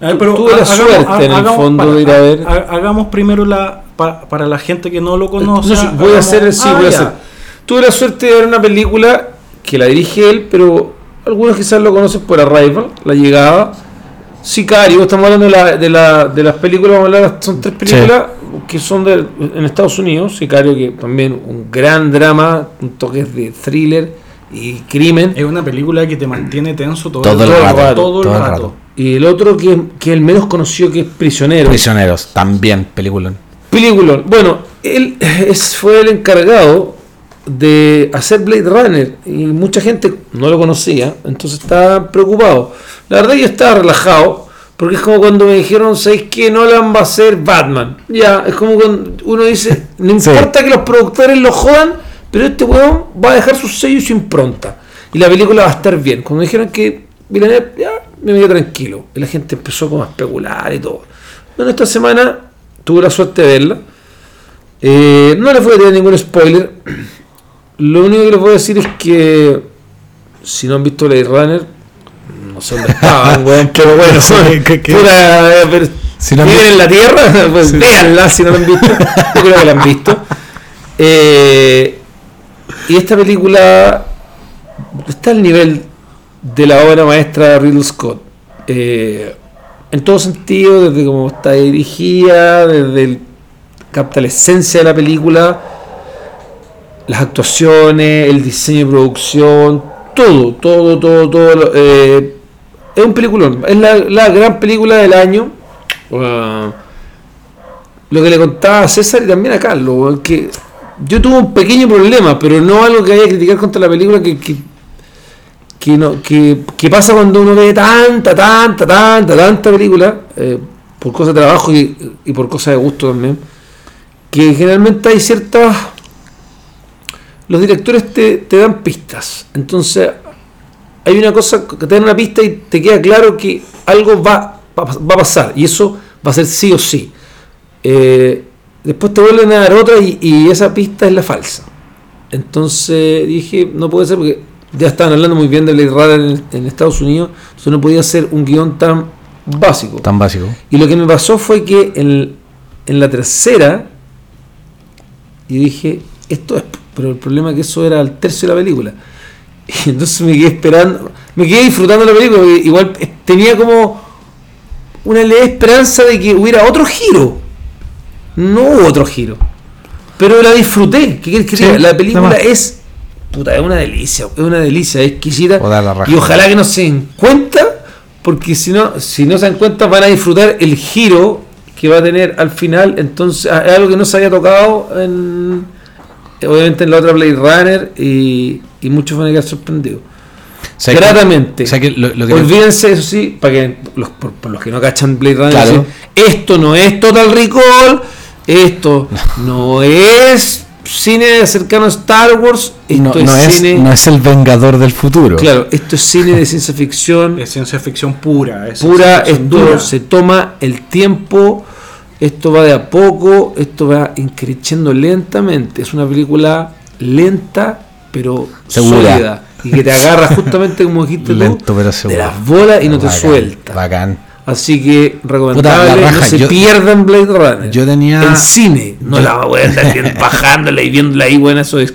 A ver, pero tuve la suerte en el fondo de ir a ver. ha- Hagamos primero la pa- para la gente que no lo conoce. No, sí, voy a hacer, sí, Ah, voy a ya. hacer. Tuve la suerte de ver una película que la dirige él, pero algunos quizás lo conocen por Arrival, La Llegada, Sicario, estamos hablando de, la, de, la, de las películas, vamos a hablar, son tres películas que son de, en Estados Unidos, Sicario que también un gran drama, un toque de thriller y crimen. Es una película que te mantiene tenso todo, Todo el rato, todo el todo el rato. rato. Y el otro que, que es el menos conocido que es Prisionero. Prisioneros, también, película. Película. Bueno, él es, fue el encargado de hacer Blade Runner y mucha gente no lo conocía, entonces estaba preocupado. La verdad yo estaba relajado, porque es como cuando me dijeron, ¿sabéis que Nolan va a ser Batman? Ya, es como cuando uno dice, no Sí. importa que los productores lo jodan, pero este weón va a dejar su sello y su impronta. Y la película va a estar bien. Cuando me dijeron que Villeneuve, ya me quedé tranquilo. Y la gente empezó como a especular y todo. Bueno, esta semana tuve la suerte de verla. Eh, no les voy a tirar ningún spoiler. Lo único que les voy a decir es que si no han visto Blade Runner, no sé dónde estaban, weón, pero bueno, Sí, que- que- pura, eh, pero- Si no viven en la Tierra, pues véanla si no la han visto. Yo creo que la han visto. Eh, y esta película está al nivel de la obra maestra de Ridley Scott. Eh, en todo sentido, desde cómo está dirigida, desde el, capta la esencia de la película, las actuaciones, el diseño de producción, todo, todo, todo, todo. eh, es un peliculón, es la, gran película del año. Ah, lo que le contaba a César y también a Carlos, que yo tuve un pequeño problema, pero no algo que haya que criticar contra la película que, que, que, no, que, que pasa cuando uno ve tanta, tanta, tanta, tanta película, eh, por cosas de trabajo y, y por cosas de gusto también, que generalmente hay ciertas... Los directores te, te dan pistas, entonces hay una cosa que te dan una pista y te queda claro que algo va, va, va a pasar y eso va a ser sí o sí. Eh, después te vuelven a dar otra y, y esa pista es la falsa. Entonces dije, no puede ser porque ya estaban hablando muy bien de Blade Runner en, en Estados Unidos, entonces no podía ser un guion tan básico. Tan básico. Y lo que me pasó fue que en, en la tercera, y dije, esto es, pero el problema es que eso era al tercio de la película. Y entonces me quedé esperando, me quedé disfrutando la película, porque igual tenía como una leve esperanza de que hubiera otro giro. No hubo otro giro. Pero la disfruté. ¿Qué quieres que Sí? La película es. Puta, es una delicia. Es una delicia, es exquisita. Y ojalá que no se den cuenta, porque si no, si no se dan cuenta, van a disfrutar el giro que va a tener al final. Entonces, es algo que no se había tocado en. Obviamente en la otra Blade Runner y, y muchos van a quedar sorprendidos. Gratamente. o sea, que lo, lo que Olvídense, eso sí, para que los, por, por los que no cachan Blade Runner, Claro. esto no es Total Recall, esto no es cine cercano a Star Wars, esto no, es no es, cine. no es el vengador del futuro. Claro, esto es cine de ciencia ficción Es ciencia ficción pura. es pura, ficción esto dura. se toma el tiempo, esto va de a poco, esto va increciendo lentamente. Es una película lenta, pero Segura. sólida. Y que te agarra justamente como dijiste tú, Lento pero de las bolas y no te Bacán, suelta. Bacán. Así que Puta, recomendable, no se yo- pierdan Blade Runner. yo tenía- En cine, no yo- la voy a viendo, bajándola y viéndola ahí, bueno, eso es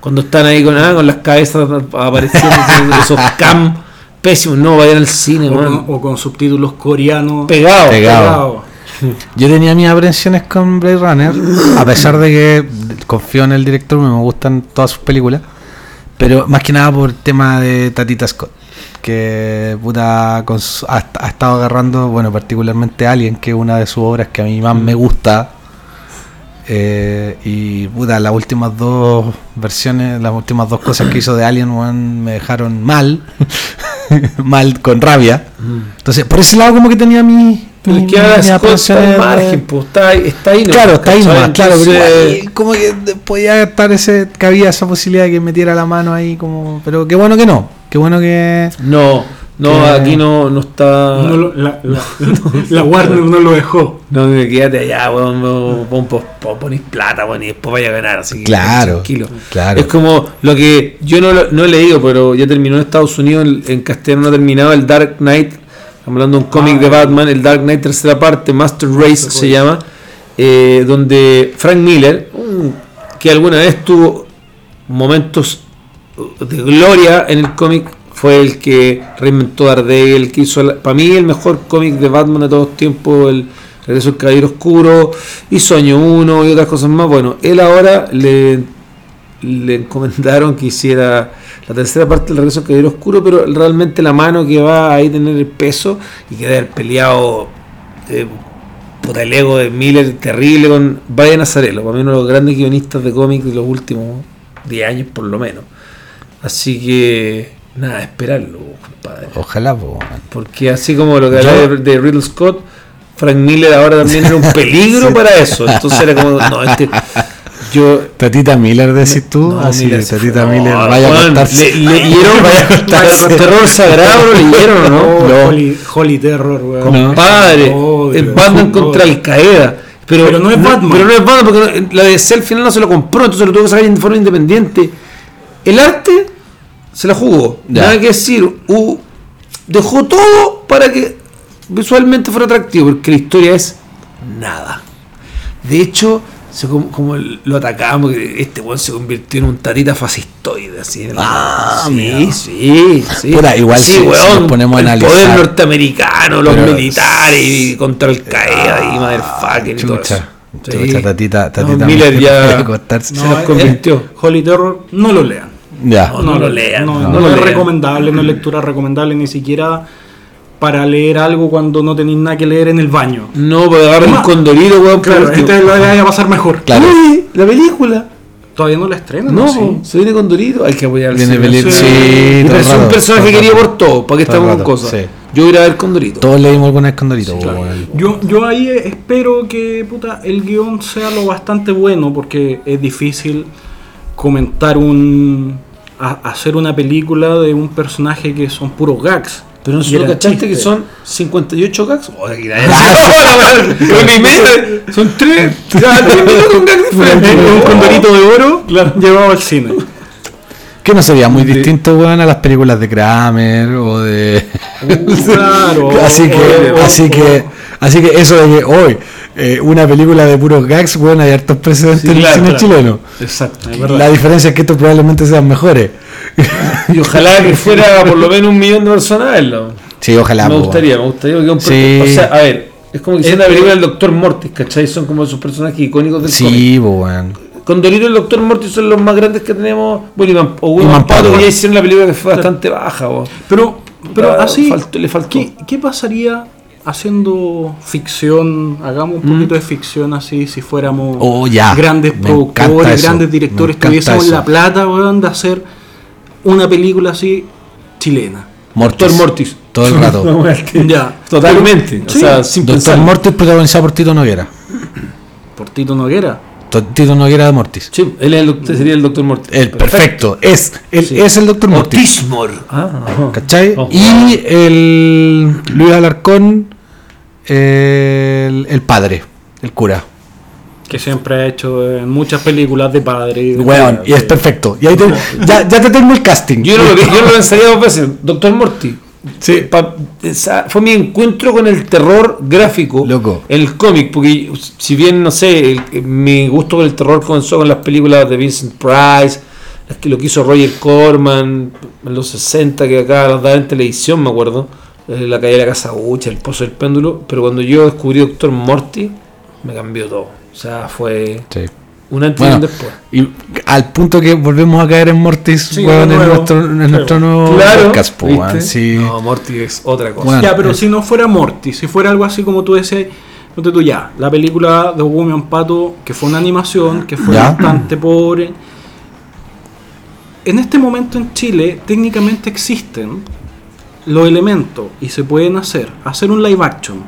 cuando están ahí con, ah, con las cabezas apareciendo esos cam pésimos, no vayan al cine, O con, o con subtítulos coreanos. Pegado. Pegado. Yo tenía mis aprensiones con Blade Runner, a pesar de que confío en el director, me gustan todas sus películas, pero más que nada por el tema de Tatita Scott, que puta con su- ha, ha estado agarrando, bueno, particularmente Alien, que es una de sus obras que a mí más me gusta. eh, y puta, las últimas dos versiones, las últimas dos cosas que hizo de Alien weón, me dejaron mal, mal con rabia. Entonces, por ese lado como que tenía mi... Pero es que ahora está margen, pues, está ahí, está ahí, ¿no? Claro, está ahí claro, pero como que podía estar ese, que había esa posibilidad de que metiera la mano ahí como, pero qué bueno que no, qué bueno que No, no, Que- aquí no, no está. No lo- la, la- la Warner no lo dejó. No, quédate allá, weón, no, pon, pon, pon- ponís plata, weón, y después vaya a ganar, así que Claro, tranquilo. claro. Es como lo que yo no, lo- no he leído, pero ya terminó en Estados Unidos, en, en castellano no ha terminado el Dark Knight, estamos hablando de un cómic Ah, de. Batman, el Dark Knight tercera parte, Master Race se llama, eh, donde Frank Miller, que alguna vez tuvo momentos de gloria en el cómic, fue el que reinventó Daredevil, el que hizo, para mí, el mejor cómic de Batman de todos tiempos, el Regreso del Caballero Oscuro, hizo Año 1 y otras cosas más. Bueno, él ahora le, le encomendaron que hiciera la tercera parte del Regreso del Caballero Oscuro, pero realmente la mano que va ahí a tener el peso y que debe haber peleado eh, puta, el ego de Miller terrible con Brian Azarello, para mí uno de los grandes guionistas de cómics de los últimos 10 años por lo menos. Así que nada, esperarlo, compadre. ojalá po, Porque así como lo que hablaba de, de Riddle Scott, Frank Miller ahora también era un peligro para eso. Entonces era como, no, este, yo... Tatita Miller decís tú, No, así Miller se Tatita fue. Miller No, vaya a weón, contarse. Le, leyeron Vaya a contarse. terror sagrado, lo leyeron o no? Oh, Holy, Holy Terror, weón. No. Compadre, Oh, el. Batman contra Al Qaeda. Pero, Pero no es Batman. Pero no es Batman porque no- la DC al final no se lo compró, entonces lo tuvo que sacar de forma independiente. El arte se la jugó. Ya. Nada que decir. u- dejó todo para que visualmente fuera atractivo, porque la historia es nada. De hecho, Se como, lo atacamos, este weón se convirtió en un tatita fascistoide, así. Ah, sí, sí, sí. Puta, igual si- si nos ponemos a el analizar- poder norteamericano, los Pero- militares y contra el Qaeda y motherfucking y todo eso. Chucha. Sí. Chucha, tatita, No. Miller ya se nos convirtió. Holy Terror, no lo lean. Ya. No, no lo lean, No, no no lo es lean. recomendable, no es lectura recomendable ni siquiera para leer algo cuando no tenéis nada que leer en el baño. No, para agarrar un condorito, weón. Claro, último. este lo vaya a pasar mejor. Claro. Uy, la película. Todavía no la estrenan, No, ¿no? Sí. se viene con Dorito. Hay que apoyar Sí. sí, el un personaje querido por todo. ¿Para qué estamos con cosas? sí. Yo voy a ir a ver con Dorito. Todos leímos alguna vez con Dorito. weón. Yo, yo ahí espero que puta, el guion sea lo bastante bueno porque es difícil comentar un... a- hacer una película de un personaje que son puros gags. Pero nosotros eran cachaste que son 58 gags. Ah, media. Son tres. Ya, tres minutos con gags diferentes. Un condorito de oro llevado al cine. Que no sería muy distinto, weón, a las películas de Kramer o de. Claro. así que, o- o- así que, así que eso de que hoy eh, una película de puros gags, weón, hay hartos precedentes Sí, en el cine claro. chileno. Exacto. La diferencia es que estos probablemente sean mejores. Y ojalá que fuera por lo menos un millón de personas a verlo. Sí, ojalá. me po, gustaría, me gustaría. es un Sí. O sea, a ver, es como que Es- una película del Doctor Mortis, ¿cachai? Son como esos personajes icónicos del cómic. Sí, po, weón. Con Dorito y el Doctor Mortis son los más grandes que tenemos. Bueno, y Man- o William Mampato. Pato, que ya hicieron la película que fue bastante baja. bo. Pero, pero Ah, así, faltó- le faltó. ¿qué, qué pasaría haciendo ficción? Hagamos un poquito de ficción así, si fuéramos Mm. Oh, ya. grandes Me productores, grandes directores, tuviésemos eso. la plata, weón, de hacer una película así chilena. Mortis. Doctor Mortis. Todo el rato. No, Ya. Totalmente. O sea, sin Doctor pensar. Mortis protagonizado por Tito Noguera. Por Tito Noguera. To- Tito Noguera de Mortis. Sí, él es el sería el Doctor Mortis. El perfecto. Es, él Sí. es el Doctor Mortis. Otismor. Ah. ¿Cachai? Y el Luis Alarcón, el, el padre, el cura. Que siempre ha hecho en muchas películas de padre. y de Weón, cura, y es perfecto. Y ahí te- ya, ya te tengo el casting. Yo lo, vi- yo lo pensaría dos veces. Doctor Morty. Sí. Pa- esa- fue mi encuentro con el terror gráfico. Loco. En el cómic. Porque si bien, no sé, el- mi gusto por el terror comenzó con las películas de Vincent Price. Las que lo que hizo Roger Corman en los 60, que acá las daba en televisión, me acuerdo. Eh, La calle de la casa Ucha, el pozo del péndulo. Pero cuando yo descubrí Doctor Morty, me cambió todo. O sea, fue Sí. un antes y Bueno, un después. Y al punto que volvemos a caer en Mortis, Sí, de en nuestro, en Claro. nuestro nuevo Claro. podcast, sí. No, Morty es otra cosa. Bueno. Ya, pero eh. si no fuera Morty, si fuera algo así como tú decías, ponte tú ya, la película de Woman Pato, que fue una animación, que fue Ya. bastante pobre. En este momento en Chile, técnicamente existen los elementos y se pueden hacer. Hacer un live action.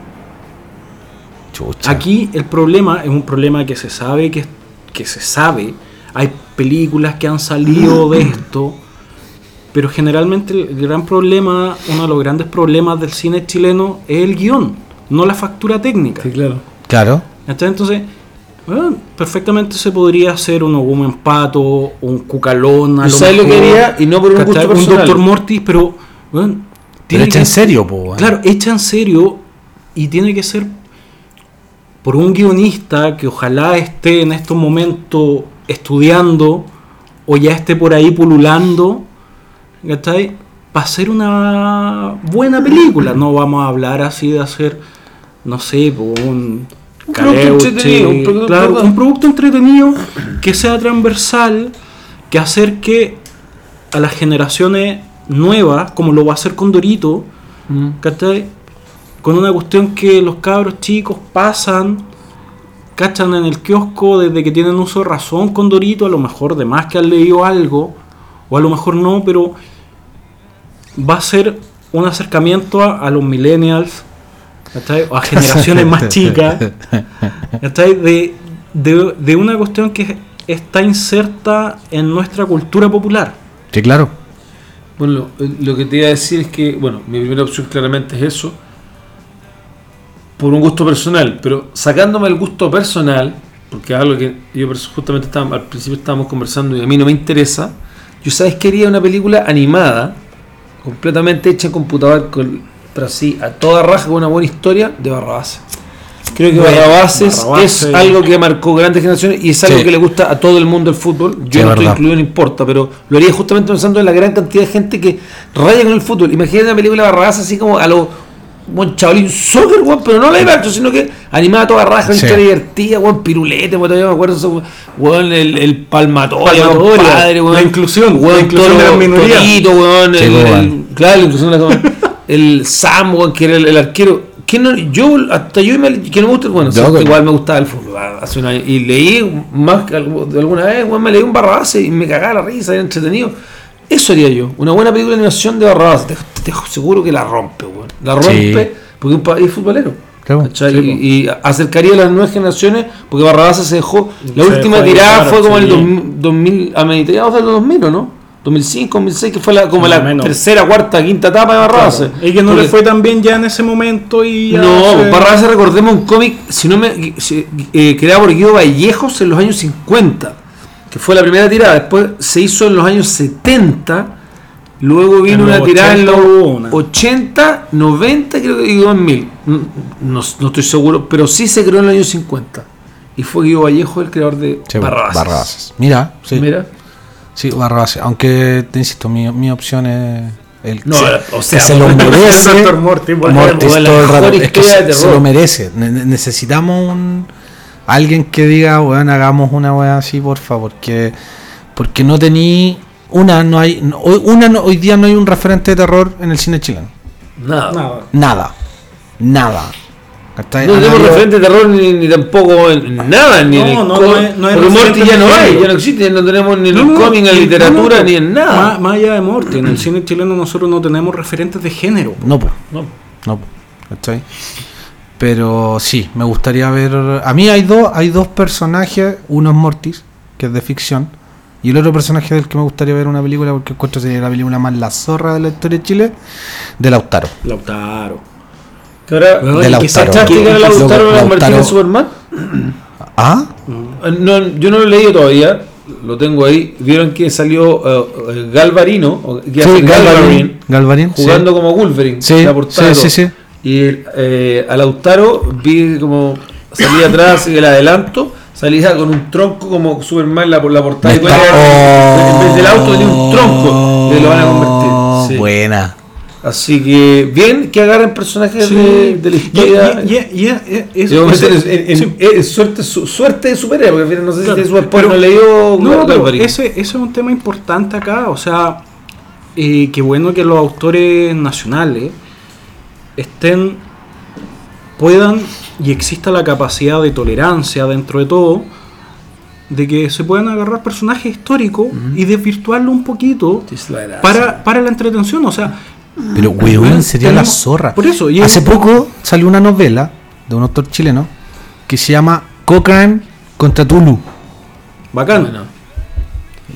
Chucha. Aquí el problema es un problema que se sabe que, que se sabe. Hay películas que han salido de esto. Pero generalmente el gran problema, uno de los grandes problemas del cine chileno es el guion, no la factura técnica. Sí, claro. Claro. Entonces, bueno, perfectamente se podría hacer un Woman Pato, un Cucalón, a ¿Y lo sabes lo que mejor, haría? Y no por un gusto personal. Doctor Mortis, pero, bueno, Pero tiene hecha que- en serio, po. Claro, hecha en serio y tiene que ser por un guionista que ojalá esté en estos momentos estudiando o ya esté por ahí pululando, ¿cachai? Para hacer una buena película. No vamos a hablar así de hacer, no sé, po, un... Un producto entretenido, un producto- claro, un producto entretenido que sea transversal, que acerque a las generaciones nuevas, como lo va a hacer con Dorito, Mm. ¿cachai? Con una cuestión que los cabros chicos pasan, cachan en el kiosco desde que tienen uso de razón con Dorito, a lo mejor de más que han leído algo, o a lo mejor no, pero va a ser un acercamiento a, a los millennials, ¿cachai? O a generaciones más chicas, ¿cachai? De, de, de una cuestión que está inserta en nuestra cultura popular. Sí, claro. Bueno, lo, que te iba a decir es que, bueno, mi primera opción claramente es eso, por un gusto personal, pero sacándome el gusto personal, porque es algo que yo justamente estaba- al principio estábamos conversando y a mí no me interesa, yo sabes que haría una película animada, completamente hecha en computador, con, pero así, a toda raja, con una buena historia, de Barrabás. Creo que Bueno, Barrabases Barrabases. es algo que marcó grandes generaciones y es algo Sí. que le gusta a todo el mundo el fútbol. Yo Sí, no estoy incluido, no importa, pero lo haría justamente pensando en la gran cantidad de gente que raya con el fútbol. Imagínate una película de Barrabás así como a lo buen chavalín soccer, weón, pero no live action, sino que animada a toda raja, Sí. divertida, weón, pirulete, weón, todavía me acuerdo, eso, weón, el, el palmatorio, Palmatorio, compadre, weón. la inclusión, weón, la inclusión de las minorías. Torito, weón, Sí, el, el- claro, la inclusión de el Sam, weón, que era el, el arquero. Que no, yo, hasta yo, me, que no me gusta, bueno, Yo, igual me gustaba el fútbol ah, hace un año, y leí más que alguna vez, weón, me leí un Barrabás y me cagaba la risa, era entretenido. Eso haría yo, una buena película de animación de Barrabás, te, te seguro que la rompe, weón. La rompe Sí. porque es un país futbolero. Claro. y, y acercaría a las nuevas generaciones porque Barrabás se dejó. La Se última dejó tirada fue como sí. el 2000, 2000 a mediados del 2000, ¿o no? 2005, 2006, que fue la, como la menos. tercera, cuarta, quinta etapa de Barrabás. Y que no le fue tan bien ya en ese momento y no, se- Barrabás recordemos un cómic, si no me si- eh, creado por Guido Vallejos en los años 50, que fue la primera tirada, después se hizo en los años 70, luego vino una tirada en 80 los hubo una. 80, 90, creo que y 2000. No, no, no estoy seguro, pero sí se creó en los años 50. Y fue Guido Vallejo el creador de Sí, Barrabás. Mira, sí. Mira. Sí, Barrabases. Aunque, te insisto, mi, mi opción es el No, se- o sea, se lo merece. Mortis todo el rato. Es que se, lo merece. Ne- ne- necesitamos un alguien que diga, weón, hagamos una weá así, por favor. Que, porque no tení. Una, no hay. no- hoy- una, no- hoy día no hay un referente de terror en el cine chileno. Nada. Nada. Nada. Nada. ¿Cachai? No tenemos referente de terror ni, ni tampoco en nada, ni en No, el no, no hay- no hay Porque Morty ya no hay, ya no existe, no tenemos ni en No, el cómic, en la literatura, no, ni en nada. Más, más allá de Morty, en el cine chileno nosotros no tenemos referentes de género. No, pues. No. No, ¿cachai? Pero sí, me gustaría ver. A mí hay dos, hay dos personajes, uno es Mortis, que es de ficción, y el otro personaje del que me gustaría ver una película, porque encuentro que sería la película más la zorra de la historia de Chile, de Lautaro. Lautaro. Que ahora, Bueno, De Lautaro. quizás ¿Cachaste que era Lautaro- Lautaro la convertido en Superman? ¿Ah? No, yo no lo he leído todavía, lo tengo ahí. Vieron que salió eh, Galvarino, que Galvarin, Galvarín, sí. jugando como Wolverine. Sí, la portada sí, sí, sí. Y eh, a Lautaro vi como salía atrás y el adelanto, salía con un tronco como Superman la, por la portada. Y está- En vez del auto tenía un tronco y lo van a convertir. Oh, Sí. Buena. Así que bien que agarren personajes Sí. de, de la historia. eso- eso- en, en- sí. en suerte, su- suerte de superhéroe, porque al final no sé Claro, si su spoiler pero- no leyó No, pero ese, ese es un tema importante acá. O sea, eh, qué bueno que los autores nacionales estén, puedan y exista la capacidad de tolerancia dentro de todo, de que se puedan agarrar personajes históricos y desvirtuarlo un poquito Es para, para la entretención. O sea, Pero, weón, Weón, sería la zorra. por eso, y Hace poco salió una novela de un autor chileno que se llama Cochrane contra Tulu. bacán. Bueno,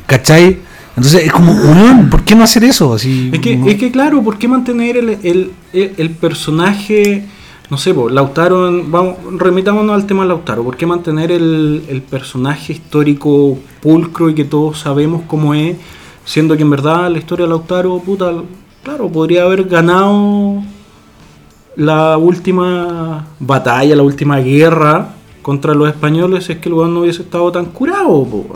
¿Cachai? Entonces es como, weón, ¿por qué no hacer eso? Así, Es que, no- es que claro, ¿por qué mantener el, el, el- el personaje, no sé, po, Lautaro, vamos, remitámonos al tema de Lautaro, ¿por qué mantener el, el personaje histórico pulcro y que todos sabemos cómo es, siendo que en verdad la historia de Lautaro, puta, claro, podría haber ganado la última batalla, la última guerra contra los españoles si es que el weón no hubiese estado tan curado, po,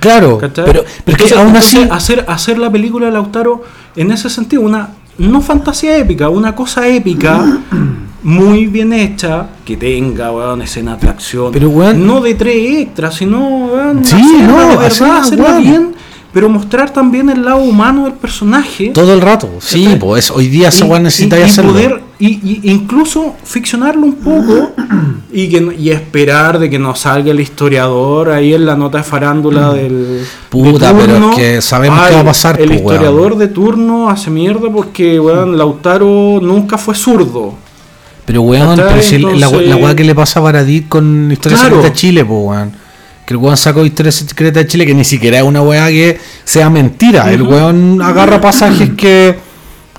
claro, ¿Cachai? pero, pero es que Entonces- aún así, hacer, hacer la película de Lautaro en ese sentido, una no fantasía épica, una cosa épica, muy bien hecha, que tenga, weón, escenas de acción. Pero, weón- no de tres extras, sino, weón, Sí, hacerla no, de hacerla, verdad, hacerla weón. bien, pero mostrar también el lado humano del personaje. todo el rato, sí, pues hoy día esa weón y- necesita y hacerlo. poder y, y- incluso ficcionarlo un poco y que y esperar de que nos salga el historiador ahí en la nota de farándula del Puta, de pero es que sabemos Ay, qué va a pasar, el historiador weón. de turno hace mierda porque weón, Lautaro nunca fue zurdo Pero weón, pero si la, la weá que le pasa a Baradit con Historia Claro. De Chile, pues weón. Que el weón sacó Historia Secreta de Chile, que ni siquiera es una weá que sea mentira. El weón agarra pasajes que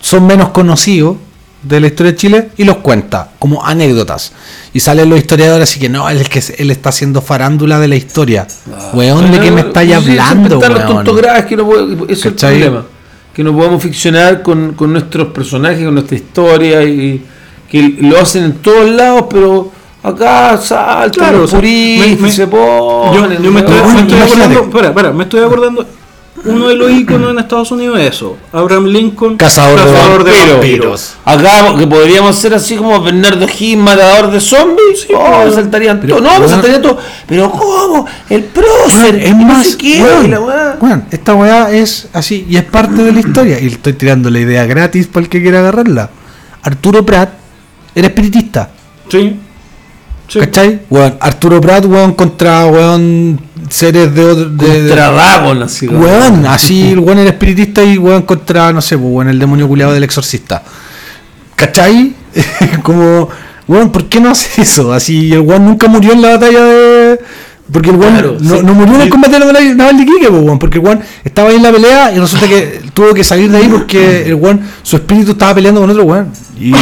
son menos conocidos de la historia de Chile y los cuenta como anécdotas. Y salen los historiadores así que no, él, es que él está haciendo farándula de la historia. weón, ¿de qué me estáis hablando, los weón? tontos graves que no eso es el problema. Que no podemos ficcionar con, con nuestros personajes, con nuestra historia y que lo hacen en todos lados, pero Acá saltan Claro, los o sea, puristas me- me- y se Yo, ponen. yo me, estoy, me acordando, espera, espera, me estoy acordando. Uno de los íconos en Estados Unidos es eso. Abraham Lincoln, Cazador de vampiros. Acá que podríamos ser así como Bernardo Gil, matador de zombies. oh, saltarían Pero, todos. No, weón. saltarían todos. Pero ¿cómo? El prócer. Es no más, sé qué, weón, y la weá. weón, esta weá es así y es parte de la historia. Y estoy tirando la idea gratis para el que quiera agarrarla. Arturo Prat era espiritista. Sí. Sí. ¿Cachai? Weón, Arturo Prat, weón, contra weón seres de otro. De, de- Contra Dagon, así. Weón, así el weón era espiritista y weón contra, no sé, weón, el demonio culiado del exorcista. ¿Cachai? Como, weón, ¿por qué no hace eso? Así el weón nunca murió en la batalla de. Porque el weón Claro, no, sí. no murió en el combate naval naval de Iquique, pues, weón, porque el weón estaba ahí en la pelea y resulta que tuvo que salir de ahí porque el weón, su espíritu estaba peleando con otro weón. Y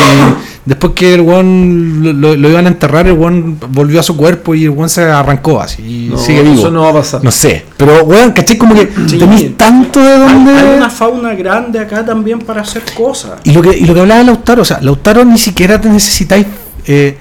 después que el weón lo, lo- lo iban a enterrar, el weón volvió a su cuerpo y el weón se arrancó así y No, sigue vivo. Eso no va a pasar. No sé, pero weón, ¿cachai? Como que Sí. tenéis tanto de donde. hay una fauna grande acá también para hacer cosas. Y lo que, y lo que hablaba Lautaro, o sea, Lautaro ni siquiera te necesitáis eh,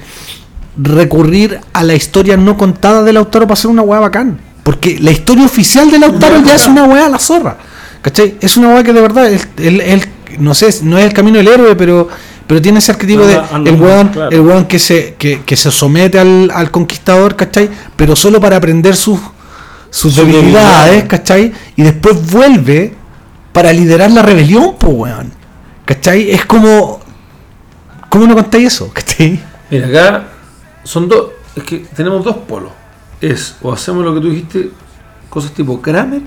recurrir a la historia no contada de Lautaro para hacer una weá bacán. Porque la historia oficial de Lautaro ya es una weá a la zorra. ¿Cachai? Es una weá que de verdad, el, el- el- no sé, no es el camino del héroe, pero, pero tiene ese arquetipo de el weón, claro. el weón que se, que, que se somete al, al conquistador, ¿cachai? Pero solo para aprender sus, sus debilidades, debilidades. ¿cachai? Y después vuelve para liderar la rebelión, pues weón. ¿Cachai? Es como. ¿Cómo no contáis eso? ¿Cachai? Mira, acá son dos. Es que tenemos dos polos. Es o hacemos lo que tú dijiste, cosas tipo Kramer,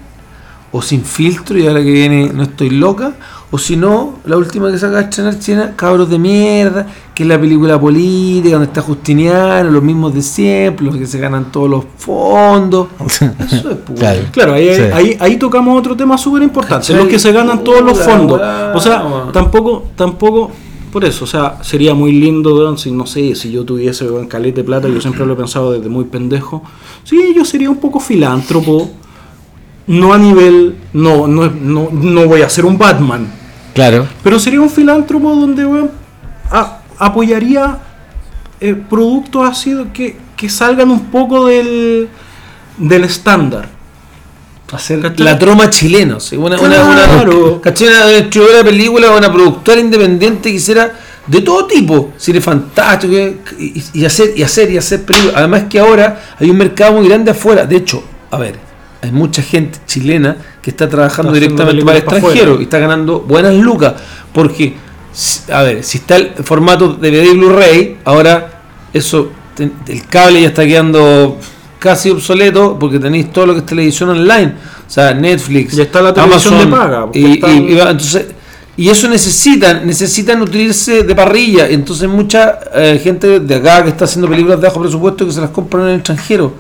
o sin filtro, y ahora que viene No Estoy Loca, o si no, la última que se acaba de estrenar china, Cabros de Mierda, que es la película política, donde está Justiniano, los mismos de siempre, los que se ganan todos los fondos. Eso es puro. Claro. Claro, ahí, Sí. ahí, ahí tocamos otro tema súper importante, los que se ganan todos los fondos. O sea, tampoco, tampoco, por eso, o sea, sería muy lindo, weón, si no sé, si yo tuviese weón, calete de plata, yo siempre lo he pensado desde muy pendejo. Sí, yo sería un poco filántropo, no a nivel, no, no, no, no voy a ser un Batman, Claro. pero sería un filántropo donde weón, a- apoyaría eh, productos así que, que salgan un poco del, del estándar. Hacer ¿Cachai? la troma chilena. sí, Una, una, Claro. una, ¿cachai? una distribuidora de película una productora independiente que hiciera de todo tipo, cine fantástico y, y hacer y hacer y hacer películas. Además que ahora hay un mercado muy grande afuera. De hecho, a ver, hay mucha gente chilena que está trabajando Está directamente para el para extranjero y está ganando buenas lucas. Porque, a ver, si está el formato DVD Blu-ray, ahora eso, el cable ya está quedando casi obsoleto porque tenéis todo lo que es televisión online. O sea, Netflix, Ya está la televisión de paga, Y, están- y- entonces, y eso necesitan, necesitan nutrirse de parrilla. Entonces mucha eh, gente de acá que está haciendo películas de bajo presupuesto que se las compran en el extranjero.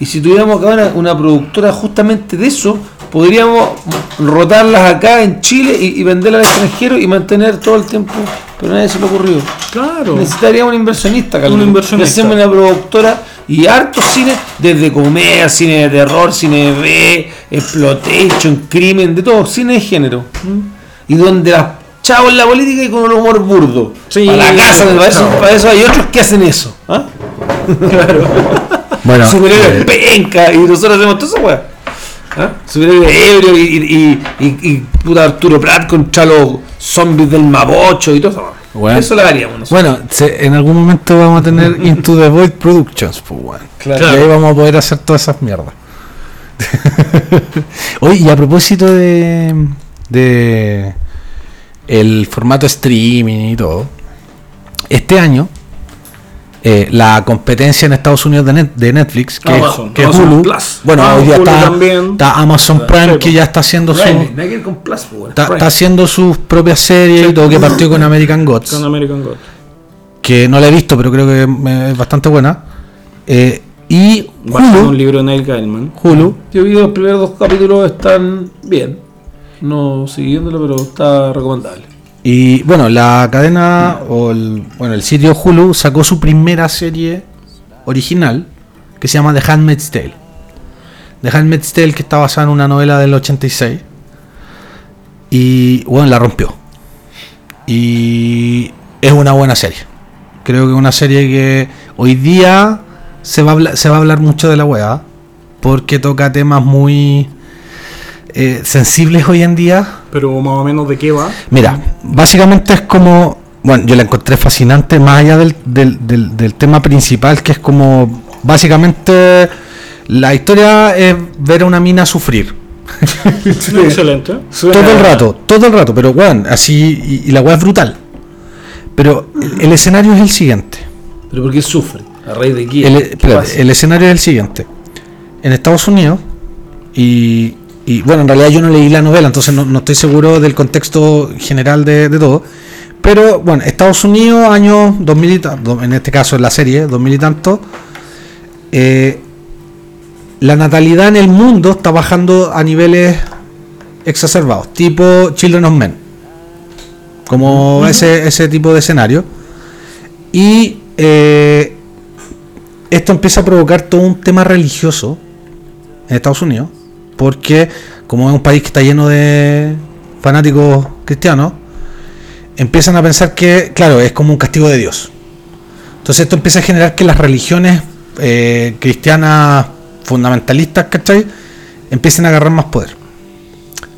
Y si tuviéramos acá una, una productora justamente de eso, podríamos rotarlas acá en Chile y, y venderlas al extranjero y mantener todo el tiempo. Pero nadie se le ocurrió. Claro. Necesitaríamos un inversionista, Carlos. Un inversionista. Hacemos una productora y harto cine, desde comedia, cine de terror, cine B, exploitation, crimen, de todo, cine de género. Y donde las chavos en la política y con un humor burdo. Sí, para la casa, para eso, chao. para eso hay otros que hacen eso. ¿ah? Bueno, Superhéroes eh, penca y nosotros hacemos todo eso, weón. ¿Ah? Superhéroes ebrio y, y, y, y- puta Arturo Prat contra los zombies del Mapocho y todo eso. Bueno. Eso lo haríamos nosotros. bueno se- en algún momento vamos a tener Into the Void Productions, pues, weón. Claro. Y ahí vamos a poder hacer todas esas mierdas. Oye, y a propósito de, de el formato streaming y todo, este año eh, la competencia en Estados Unidos de, Net- de Netflix, que, Amazon, es, que Amazon Hulu, Plus. bueno, Ah, hoy día Hulu está, también. está Amazon Prime que ya está haciendo su, Prime, con Plus, está, haciendo sus propias series y todo que partió con American Gods Con American God. que no la he visto, pero creo que es bastante buena. Eh, y en un Hulu, libro de Neil Gaiman. Hulu, Yo vi los primeros dos capítulos, están bien. No siguiéndolo, pero está recomendable. Y bueno, la cadena o el, bueno, el sitio Hulu sacó su primera serie original que se llama The Handmaid's Tale. The Handmaid's Tale que está basada en una novela del 86 y bueno, la rompió. Y es una buena serie. Creo que es una serie que hoy día se va a hablar, mucho de la weá, porque toca temas muy eh, sensibles hoy en día. Pero más o menos de qué va. Mira, básicamente es como, bueno, yo la encontré fascinante, más allá del, del, del, del tema principal, que es como, básicamente, la historia es ver a una mina sufrir. Excelente. Todo el rato, todo el rato, pero weón, así, y, y la weá es brutal. Pero el, el escenario es el siguiente. ¿Pero por qué sufre? ¿A raíz de qué? El, ¿Qué espérate, pasa? el escenario es el siguiente. En Estados Unidos, y, y, bueno, en realidad yo no leí la novela, entonces no, no estoy seguro del contexto general de, de todo. Pero bueno, Estados Unidos, años 2000 y tanto, en este caso en la serie, 2000 y tanto, eh, la natalidad en el mundo está bajando a niveles exacerbados, tipo Children of Men. Como ese, ese tipo de escenario. Y eh, esto empieza a provocar todo un tema religioso en Estados Unidos, porque como es un país que está lleno de fanáticos cristianos, empiezan a pensar que, claro, es como un castigo de Dios. Entonces esto empieza a generar que las religiones eh, cristianas fundamentalistas, ¿cachai? Empiecen a agarrar más poder.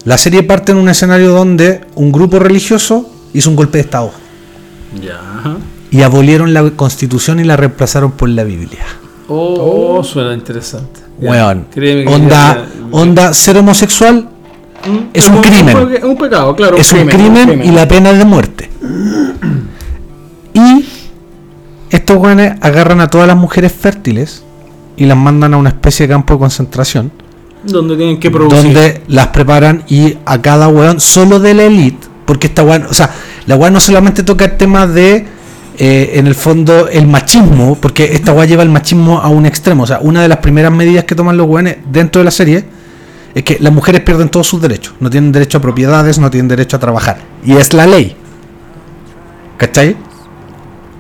La serie parte en un escenario donde un grupo religioso hizo un golpe de Estado Ya. y abolieron la constitución y la reemplazaron por la Biblia. Oh, suena interesante. Ya, Weón. créeme que Onda, ya- onda ser homosexual Es un un- crimen. pe- Un, pecado, claro. es un crimen y la pena es de muerte. Y estos weones agarran a todas las mujeres fértiles y las mandan a una especie de campo de concentración Donde tienen que producir. donde las preparan y a cada weón solo de la elite, porque esta weón, o sea, la weón no solamente toca el tema de eh, en el fondo el machismo, porque esta weá lleva el machismo a un extremo, o sea, una de las primeras medidas que toman los weones dentro de la serie es que las mujeres pierden todos sus derechos, no tienen derecho a propiedades, no tienen derecho a trabajar, y es la ley. ¿Cachai?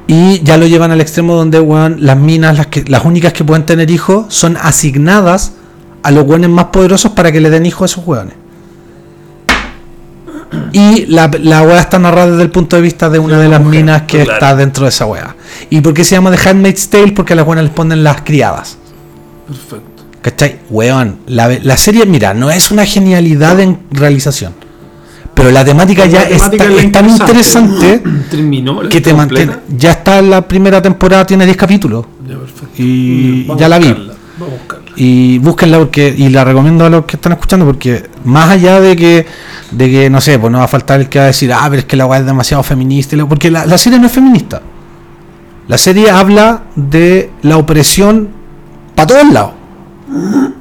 Y ya lo llevan al extremo donde weón, las minas, las, que, las únicas que pueden tener hijos, son asignadas a los weones más poderosos para que le den hijos a esos weones. Y la, la weá está narrada desde el punto de vista de una de las minas que claro. está dentro de esa weá. ¿Y por qué se llama The Handmaid's Tale? Porque a las buenas les ponen las criadas. Perfecto. ¿Cachai? Weón, la, la serie, mira, no es una genialidad en realización. Pero la temática La ya temática está, es es tan interesante. Terminó. que te mantiene. Ya está en la primera temporada, tiene 10 capítulos. Ya, perfecto. Y Vamos ya la vi. Vamos a buscarla. Y búsquenla porque, y la recomiendo a los que están escuchando porque más allá de que, de que no sé, pues no va a faltar el que va a decir, ah, pero es que la weá es demasiado feminista, porque la, la serie no es feminista. La serie habla de la opresión para todos lados.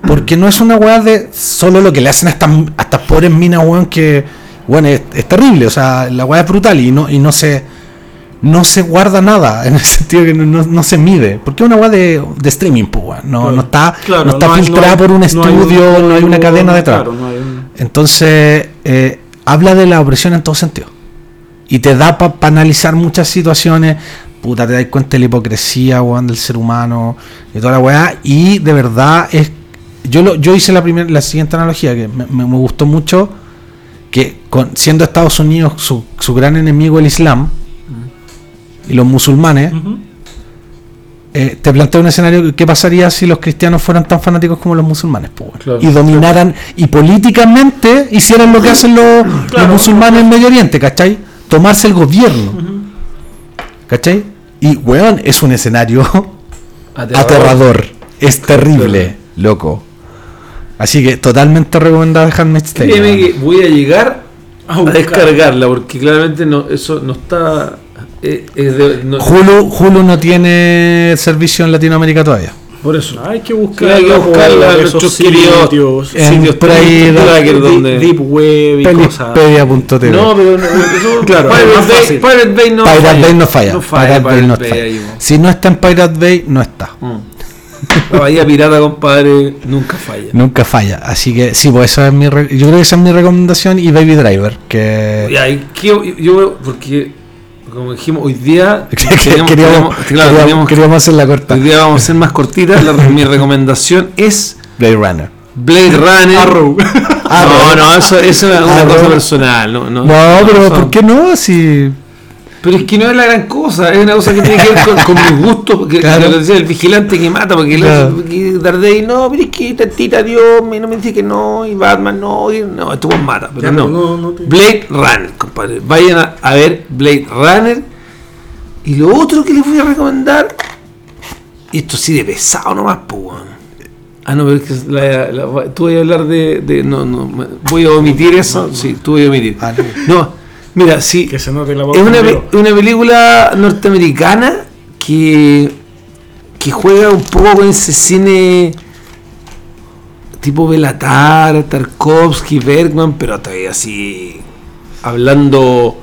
Porque no es una weá de solo lo que le hacen a estas, a estas pobres minas, weón, que, bueno, es, es terrible, o sea, la weá es brutal y no, y no se no se guarda nada, en el sentido que no, no- no se mide. Porque es una weá de, de streaming, pues, weón. No, Claro. no está, Claro, no está hay- filtrada por un no hay un- estudio, no hay, una un- cadena detrás. Claro, no hay un- Entonces, eh, habla de la opresión en todo sentido. Y te da para analizar muchas situaciones. Puta, te das cuenta de la hipocresía, weón, del ser humano y toda la weá. Y de verdad es. Yo lo, yo hice la primera, la siguiente analogía que me, me- me gustó mucho. Que con, siendo Estados Unidos su, su gran enemigo el Islam y los musulmanes, eh, te plantea un escenario que qué pasaría si los cristianos fueran tan fanáticos como los musulmanes? Claro. y dominaran y políticamente hicieran lo que hacen los, los musulmanes en Medio Oriente ¿cachai? tomarse el gobierno ¿cachai? y weón es un escenario aterrador. es terrible loco. Así que totalmente recomendada Handmaid's Tale Créeme que voy a llegar A descargarla porque claramente no, eso no está. eh, es de- no- Hulu, Hulu no tiene servicio en Latinoamérica todavía por eso. Hay que Hay buscar que buscarla en nuestros queridos En sitios por ahí, tracker deep, donde. deep web y cosas. Pelipedia.tv No, pero no, eso, Claro, Pirate, Bay. Pirate Bay no Pirate falla. Bay no falla. No falla, Pirate Bay no Pirate falla. Bay ahí, Si no está en Pirate Bay, no está. mm. La bahía pirata, compadre, nunca falla. Nunca falla. Así que sí, pues esa es mi re- yo creo que esa es mi recomendación y Baby Driver, que Ya, y qué- yo, yo- porque como dijimos hoy día queríamos, teníamos- claro, queríamos- queríamos hacerla corta. hoy día vamos a ser más cortitas. La- mi recomendación es Blade Runner. Blade Runner. Arrow. No, no, eso, eso es una Arrow. cosa personal. No, no, No, pero eso- ¿por qué no? Si Pero es que no es la gran cosa, es una cosa que tiene que ver con, con mis gustos, porque Claro. lo decía el vigilante que mata, porque el Claro. otro- porque Daredevil, no, pero es que tantita Dios, me- no me dice que no, y Batman no, y no, esto mata, pero Ya, no. no- no te- Blade Runner, compadre, vayan a, a ver Blade Runner, y lo otro que les voy a recomendar, y esto sí de pesado nomás, pues. Ah, no, pero es que la- la- tú voy a hablar de, de- no, no, me- voy a omitir eso, sí, tú voy a omitir. Ah, No, mira, sí, Que se note la voz es una, película norteamericana que, que juega un poco con ese cine tipo Belatar, Tarkovsky, Bergman, pero todavía así hablando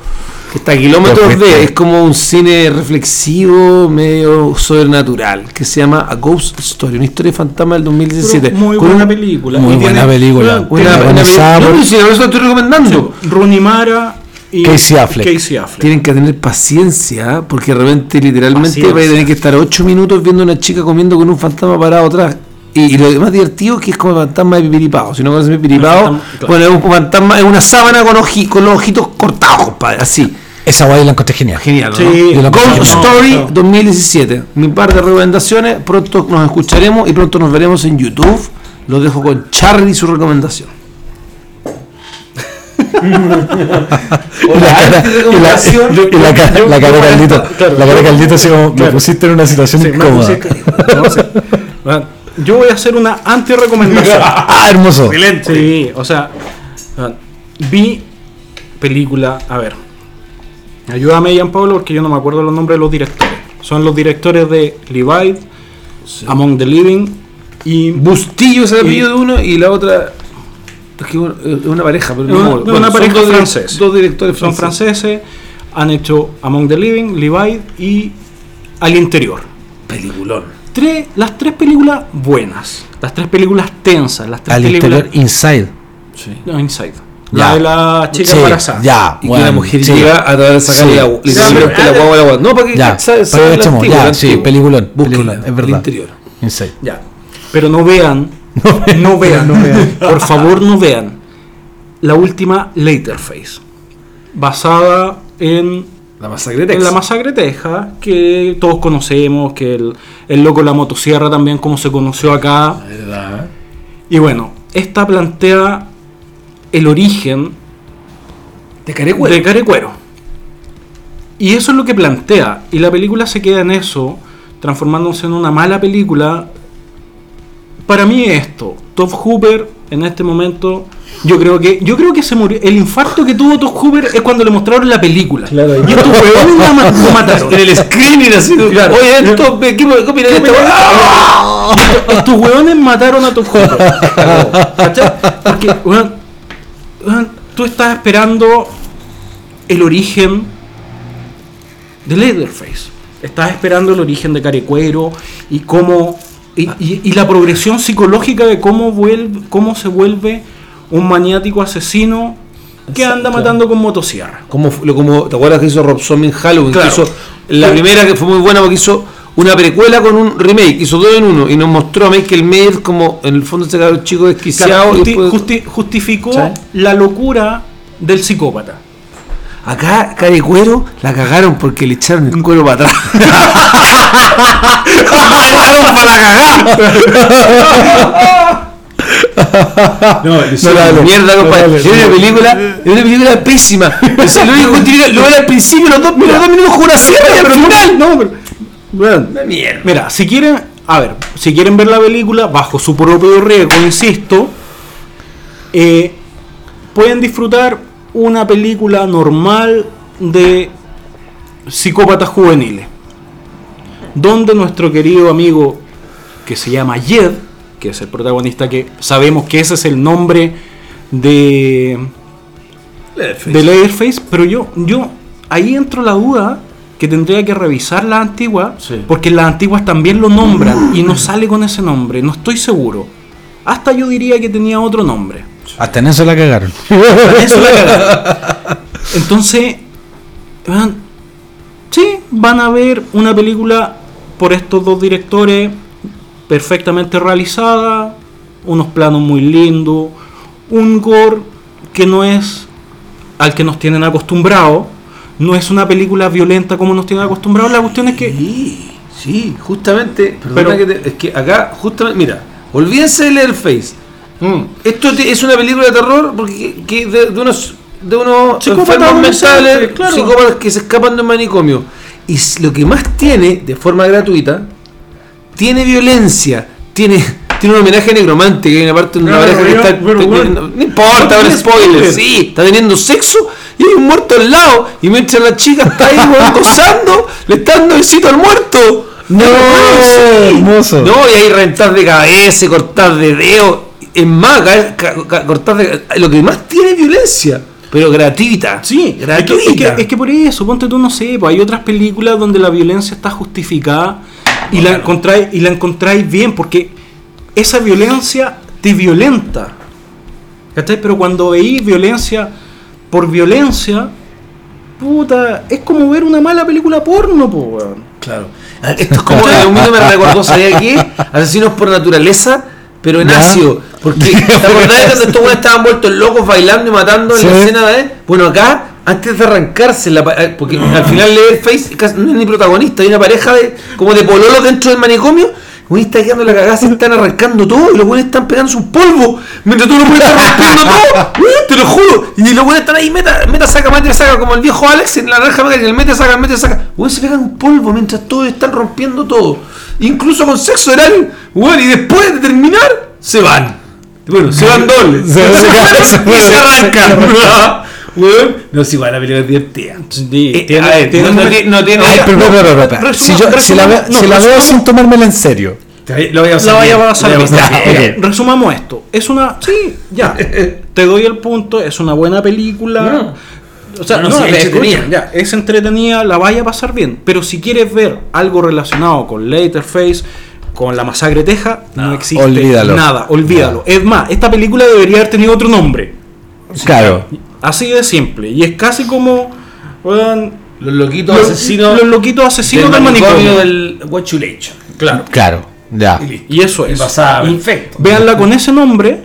que está a kilómetros de, es como un cine reflexivo, medio sobrenatural, que se llama A Ghost Story, una historia de fantasma del 2017. Pero Muy Con buena película. Muy buena película. Una, una, protagonizada no, no, eso lo estoy recomendando. Rooney Mara y Casey Affleck. Casey Affleck. Tienen que tener paciencia, porque de repente literalmente Paciencia. vais a tener que estar 8 minutos viendo a una chica comiendo con un fantasma parado atrás. Y, y lo más divertido es que es como el fantasma de Pipiripao. Si no conoces Pipiripao, claro. bueno, es un fantasma, es una sábana con, oji- con los ojitos cortados, compadre, así. Esa guay la encontré genial. Genial, ¿no? Sí, Ghost. Story No, no. 2017. Mi par de recomendaciones. Pronto nos escucharemos y pronto nos veremos en YouTube. Los dejo con Charlie y su recomendación. Y la cara, de Caldito, claro, la cara de Caldito así como me pusiste en una situación Sí, incómoda. pusiste- no, sí. Bueno, Yo voy a hacer una anti-recomendación. Ah, hermoso. Sí, o sea, ah, vi película, a ver, ayúdame Ian Pablo porque yo no me acuerdo los nombres de los directores. Son los directores de Levi, Among the Living y Bustillo es el Y- apellido de uno y la otra. Es que es una pareja, pero no, una- bueno, una son pareja dos, francés. Dos directores son franceses. franceses, han hecho Among the Living, Levi y Al Interior. Peliculón. Tres, las tres películas buenas, las tres películas tensas, las tres Al películas... interior, inside. No, Inside. Ya. La de la chica Sí, embarazada. Ya, Y que bueno, la mujer sí. llega a tratar de sacarle Sí. la, literalmente Sí. la guagua de la guagua. No, para que Ya, sa- para sa- que la echemos, antigua, ya, sí, peliculón, peliculón, es el verdad. interior. Inside. Ya. Pero no vean, no vean, no vean. por favor no vean la última Laterface, basada en, La masacre de en la masacre de Texas, que todos conocemos, que el, el loco de la motosierra también como se conoció acá. ¿Verdad? Y bueno, esta plantea el origen De Carecuero. de Carecuero. Y eso es lo que plantea. Y la película se queda en eso, transformándose en una mala película. Para mí esto, Top Hooper en este momento, yo creo que yo creo que se murió. El infarto que tuvo Top Hooper es cuando le mostraron la película. Claro, y estos huevones lo mataron. En el screening así. Claro. Oye, esto, ¿qué, qué opinan de esto? ¡Ah! Estos huevones mataron a Top Hooper. ¿Cachai? Porque, weón, tú estás esperando el origen de Leatherface. Estás esperando el origen de Carecuero y cómo. Y, y- y la progresión psicológica de cómo, vuelve, cómo se vuelve un maniático asesino que anda matando con motosierra. Como, lo- como, ¿Te acuerdas que hizo Rob Zombie en Halloween? Claro. Que hizo la primera que fue muy buena porque hizo una precuela con un remake, hizo dos en uno y nos mostró a Michael Mayer como en el fondo ese cabrón chico desquiciado. Claro, y justi- después- justi- justificó la locura del psicópata. Acá, Carecuero, la cagaron porque le echaron el cuero para atrás. No, dale. Mierda, compadre. dale, es una película, es una película pésima. O sea, lo único que tiene- lo era al principio, los dos, los dos minutos con una sierra y al final. No, pero. Bueno, Una mierda. Mira, si quieren, a ver, si quieren ver la película bajo su propio riesgo, insisto, eh, pueden disfrutar una película normal de psicópatas juveniles, donde nuestro querido amigo que se llama Jed, que es el protagonista que sabemos que ese es el nombre de de Leatherface, pero yo, yo ahí entro la duda que tendría que revisar las antiguas, Sí. porque las antiguas también lo nombran y no sale con ese nombre, no estoy seguro. Hasta yo diría que tenía otro nombre. Hasta en eso la cagaron. Eso la cagaron. Entonces, van- sí, van a ver una película por estos dos directores perfectamente realizada, unos planos muy lindos, un gore que no es al que nos tienen acostumbrados, no es una película violenta como nos tienen acostumbrados. La cuestión es que. Sí, sí, justamente. Perdona Pero- que te- es que acá, justamente, mira, olvídense de Leatherface. Mm. Esto es una película de terror porque que de, de unos de unos Psicópatas mentales, claro. psicópatas que se escapan de un manicomio. Y lo que más tiene, de forma gratuita, tiene violencia, tiene tiene un homenaje necromante que hay una parte donde una Claro, pareja que está bueno. no importa, No ahora spoiler, spoiler. sí, está teniendo sexo y hay un muerto al lado y mientras la chica está ahí gozando, le está dando besito al muerto. No, Sí. hermoso. No, y hay rentar de cabeza, cortar de dedo. Es más, ca- ca- ca- cortar de Lo que más tiene es violencia, pero gratuita. Sí, es que, gratuita. es, que, es que por eso, ponte tú, no sé, pues hay otras películas donde la violencia está justificada y, la, encontráis, y la encontráis bien, porque esa violencia te violenta. ¿Cachai? Pero cuando veís violencia por violencia, puta, es como ver una mala película porno, po, weón. Claro. Ah, Esto es como en un minuto me recordó, ¿sabía qué? Asesinos por naturaleza, pero en Ya. ácido. Porque, ¿te acordás de cuando estos güeyes estaban vueltos locos bailando y matando Sí. en la escena de. Bueno, acá, antes de arrancarse, la, eh, porque al final Leatherface casi no es ni protagonista, hay una pareja de como de pololos dentro del manicomio. Güey, está quedando la cagada, se están arrancando todo y los güeyes están pegándose un polvo. Mientras todos los güeyes están rompiendo todo. Te lo juro. Y los güeyes están ahí, meta, meta, saca, meta, saca, como el viejo Alex en la naranja mecánica, el meta, saca, el meta, saca. Güey, se pegan un polvo mientras todos están rompiendo todo. Incluso con sexo oral. Güey, y después de terminar, se van. Bueno, se van dobles. Se- Se, se- se- y se se- arrancan. No, es igual, la película es divertida. No, tiene- no tiene. Ay, pero, si, la, veo sin tomármela en serio. Lo voy a La pasar vaya a pasar bien. a pasar Ya, bien. ok, Resumamos esto. Es una. Sí, ya. Te doy el punto. Es una buena película. O sea, No, no, no, es escucha, entretenida. ya, es entretenida, la vaya a pasar bien. Pero si quieres ver algo relacionado con Leatherface, con la masacre de Texas, no, existe olvídalo. nada. Olvídalo. Es más, esta película debería haber tenido otro nombre. Claro. Así de simple. Y es casi como. Los loquitos los, asesinos. los loquitos asesinos del manicomio. del Guachulation. Claro. Claro. Ya. Y eso Y es. Y perfecto. Véanla con ese nombre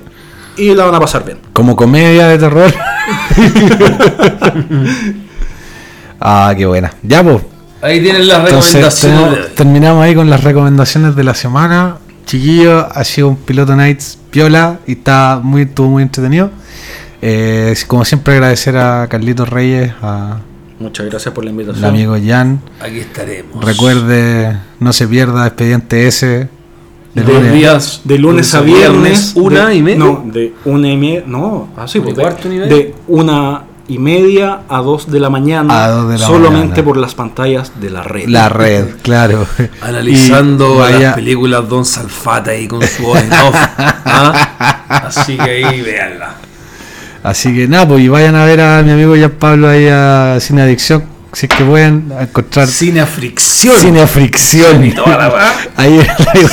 y la van a pasar bien. Como comedia de terror. ah, qué buena. Ya, pues. Ahí tienen las Entonces, recomendaciones. tenemos- de terminamos ahí con las recomendaciones de la semana. Chiquillo, ha sido un piloto Nights piola y está muy, estuvo muy entretenido. Eh, como siempre, agradecer a Carlitos Reyes, a Muchas gracias por la invitación. el amigo Jan. Aquí estaremos. Recuerde, no se pierda Expediente S. de Los lunes. días De lunes a viernes. una de- y media. No, de una y media. No, así ¿De pues, de, cuarto media? de una y media a dos de la mañana. De la solamente mañana. por las pantallas de la red. La red, claro. Analizando Y las vaya- películas Don Salfata ahí con su voz en off. ¿ah? Así que ahí véanla. Así que nada, pues y vayan a ver a mi amigo Jan Pablo ahí a Cine Adicción, si es que pueden encontrar Cine a fricción. Cine a Fricción. Y toda la weá. Ahí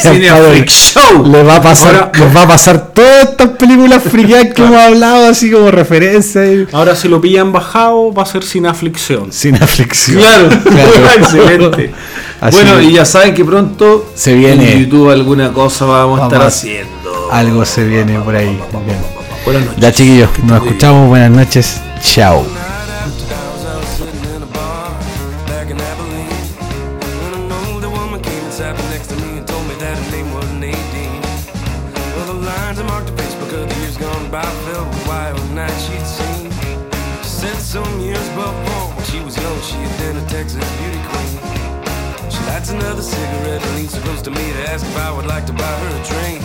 Cine a Pablo freak show. le va a pasar, Ahora- les va a pasar todas estas películas friqueadas que hemos hablado así como referencia Ahora, si lo pillan bajado, va a ser sin aflicción. Cine a Fricción. Claro, Claro. excelente. Así bueno, y ya saben que pronto Se viene. en YouTube alguna cosa vamos a estar haciendo. algo se viene por ahí. Bien. Buenas noches. Ya chiquillos, nos bien. escuchamos, buenas noches, chao. Ask if I would like to buy her a drink.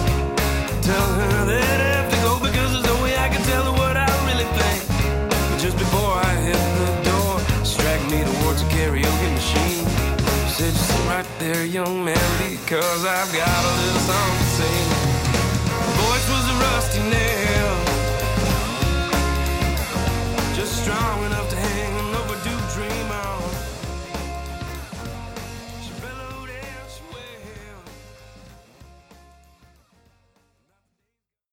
Tell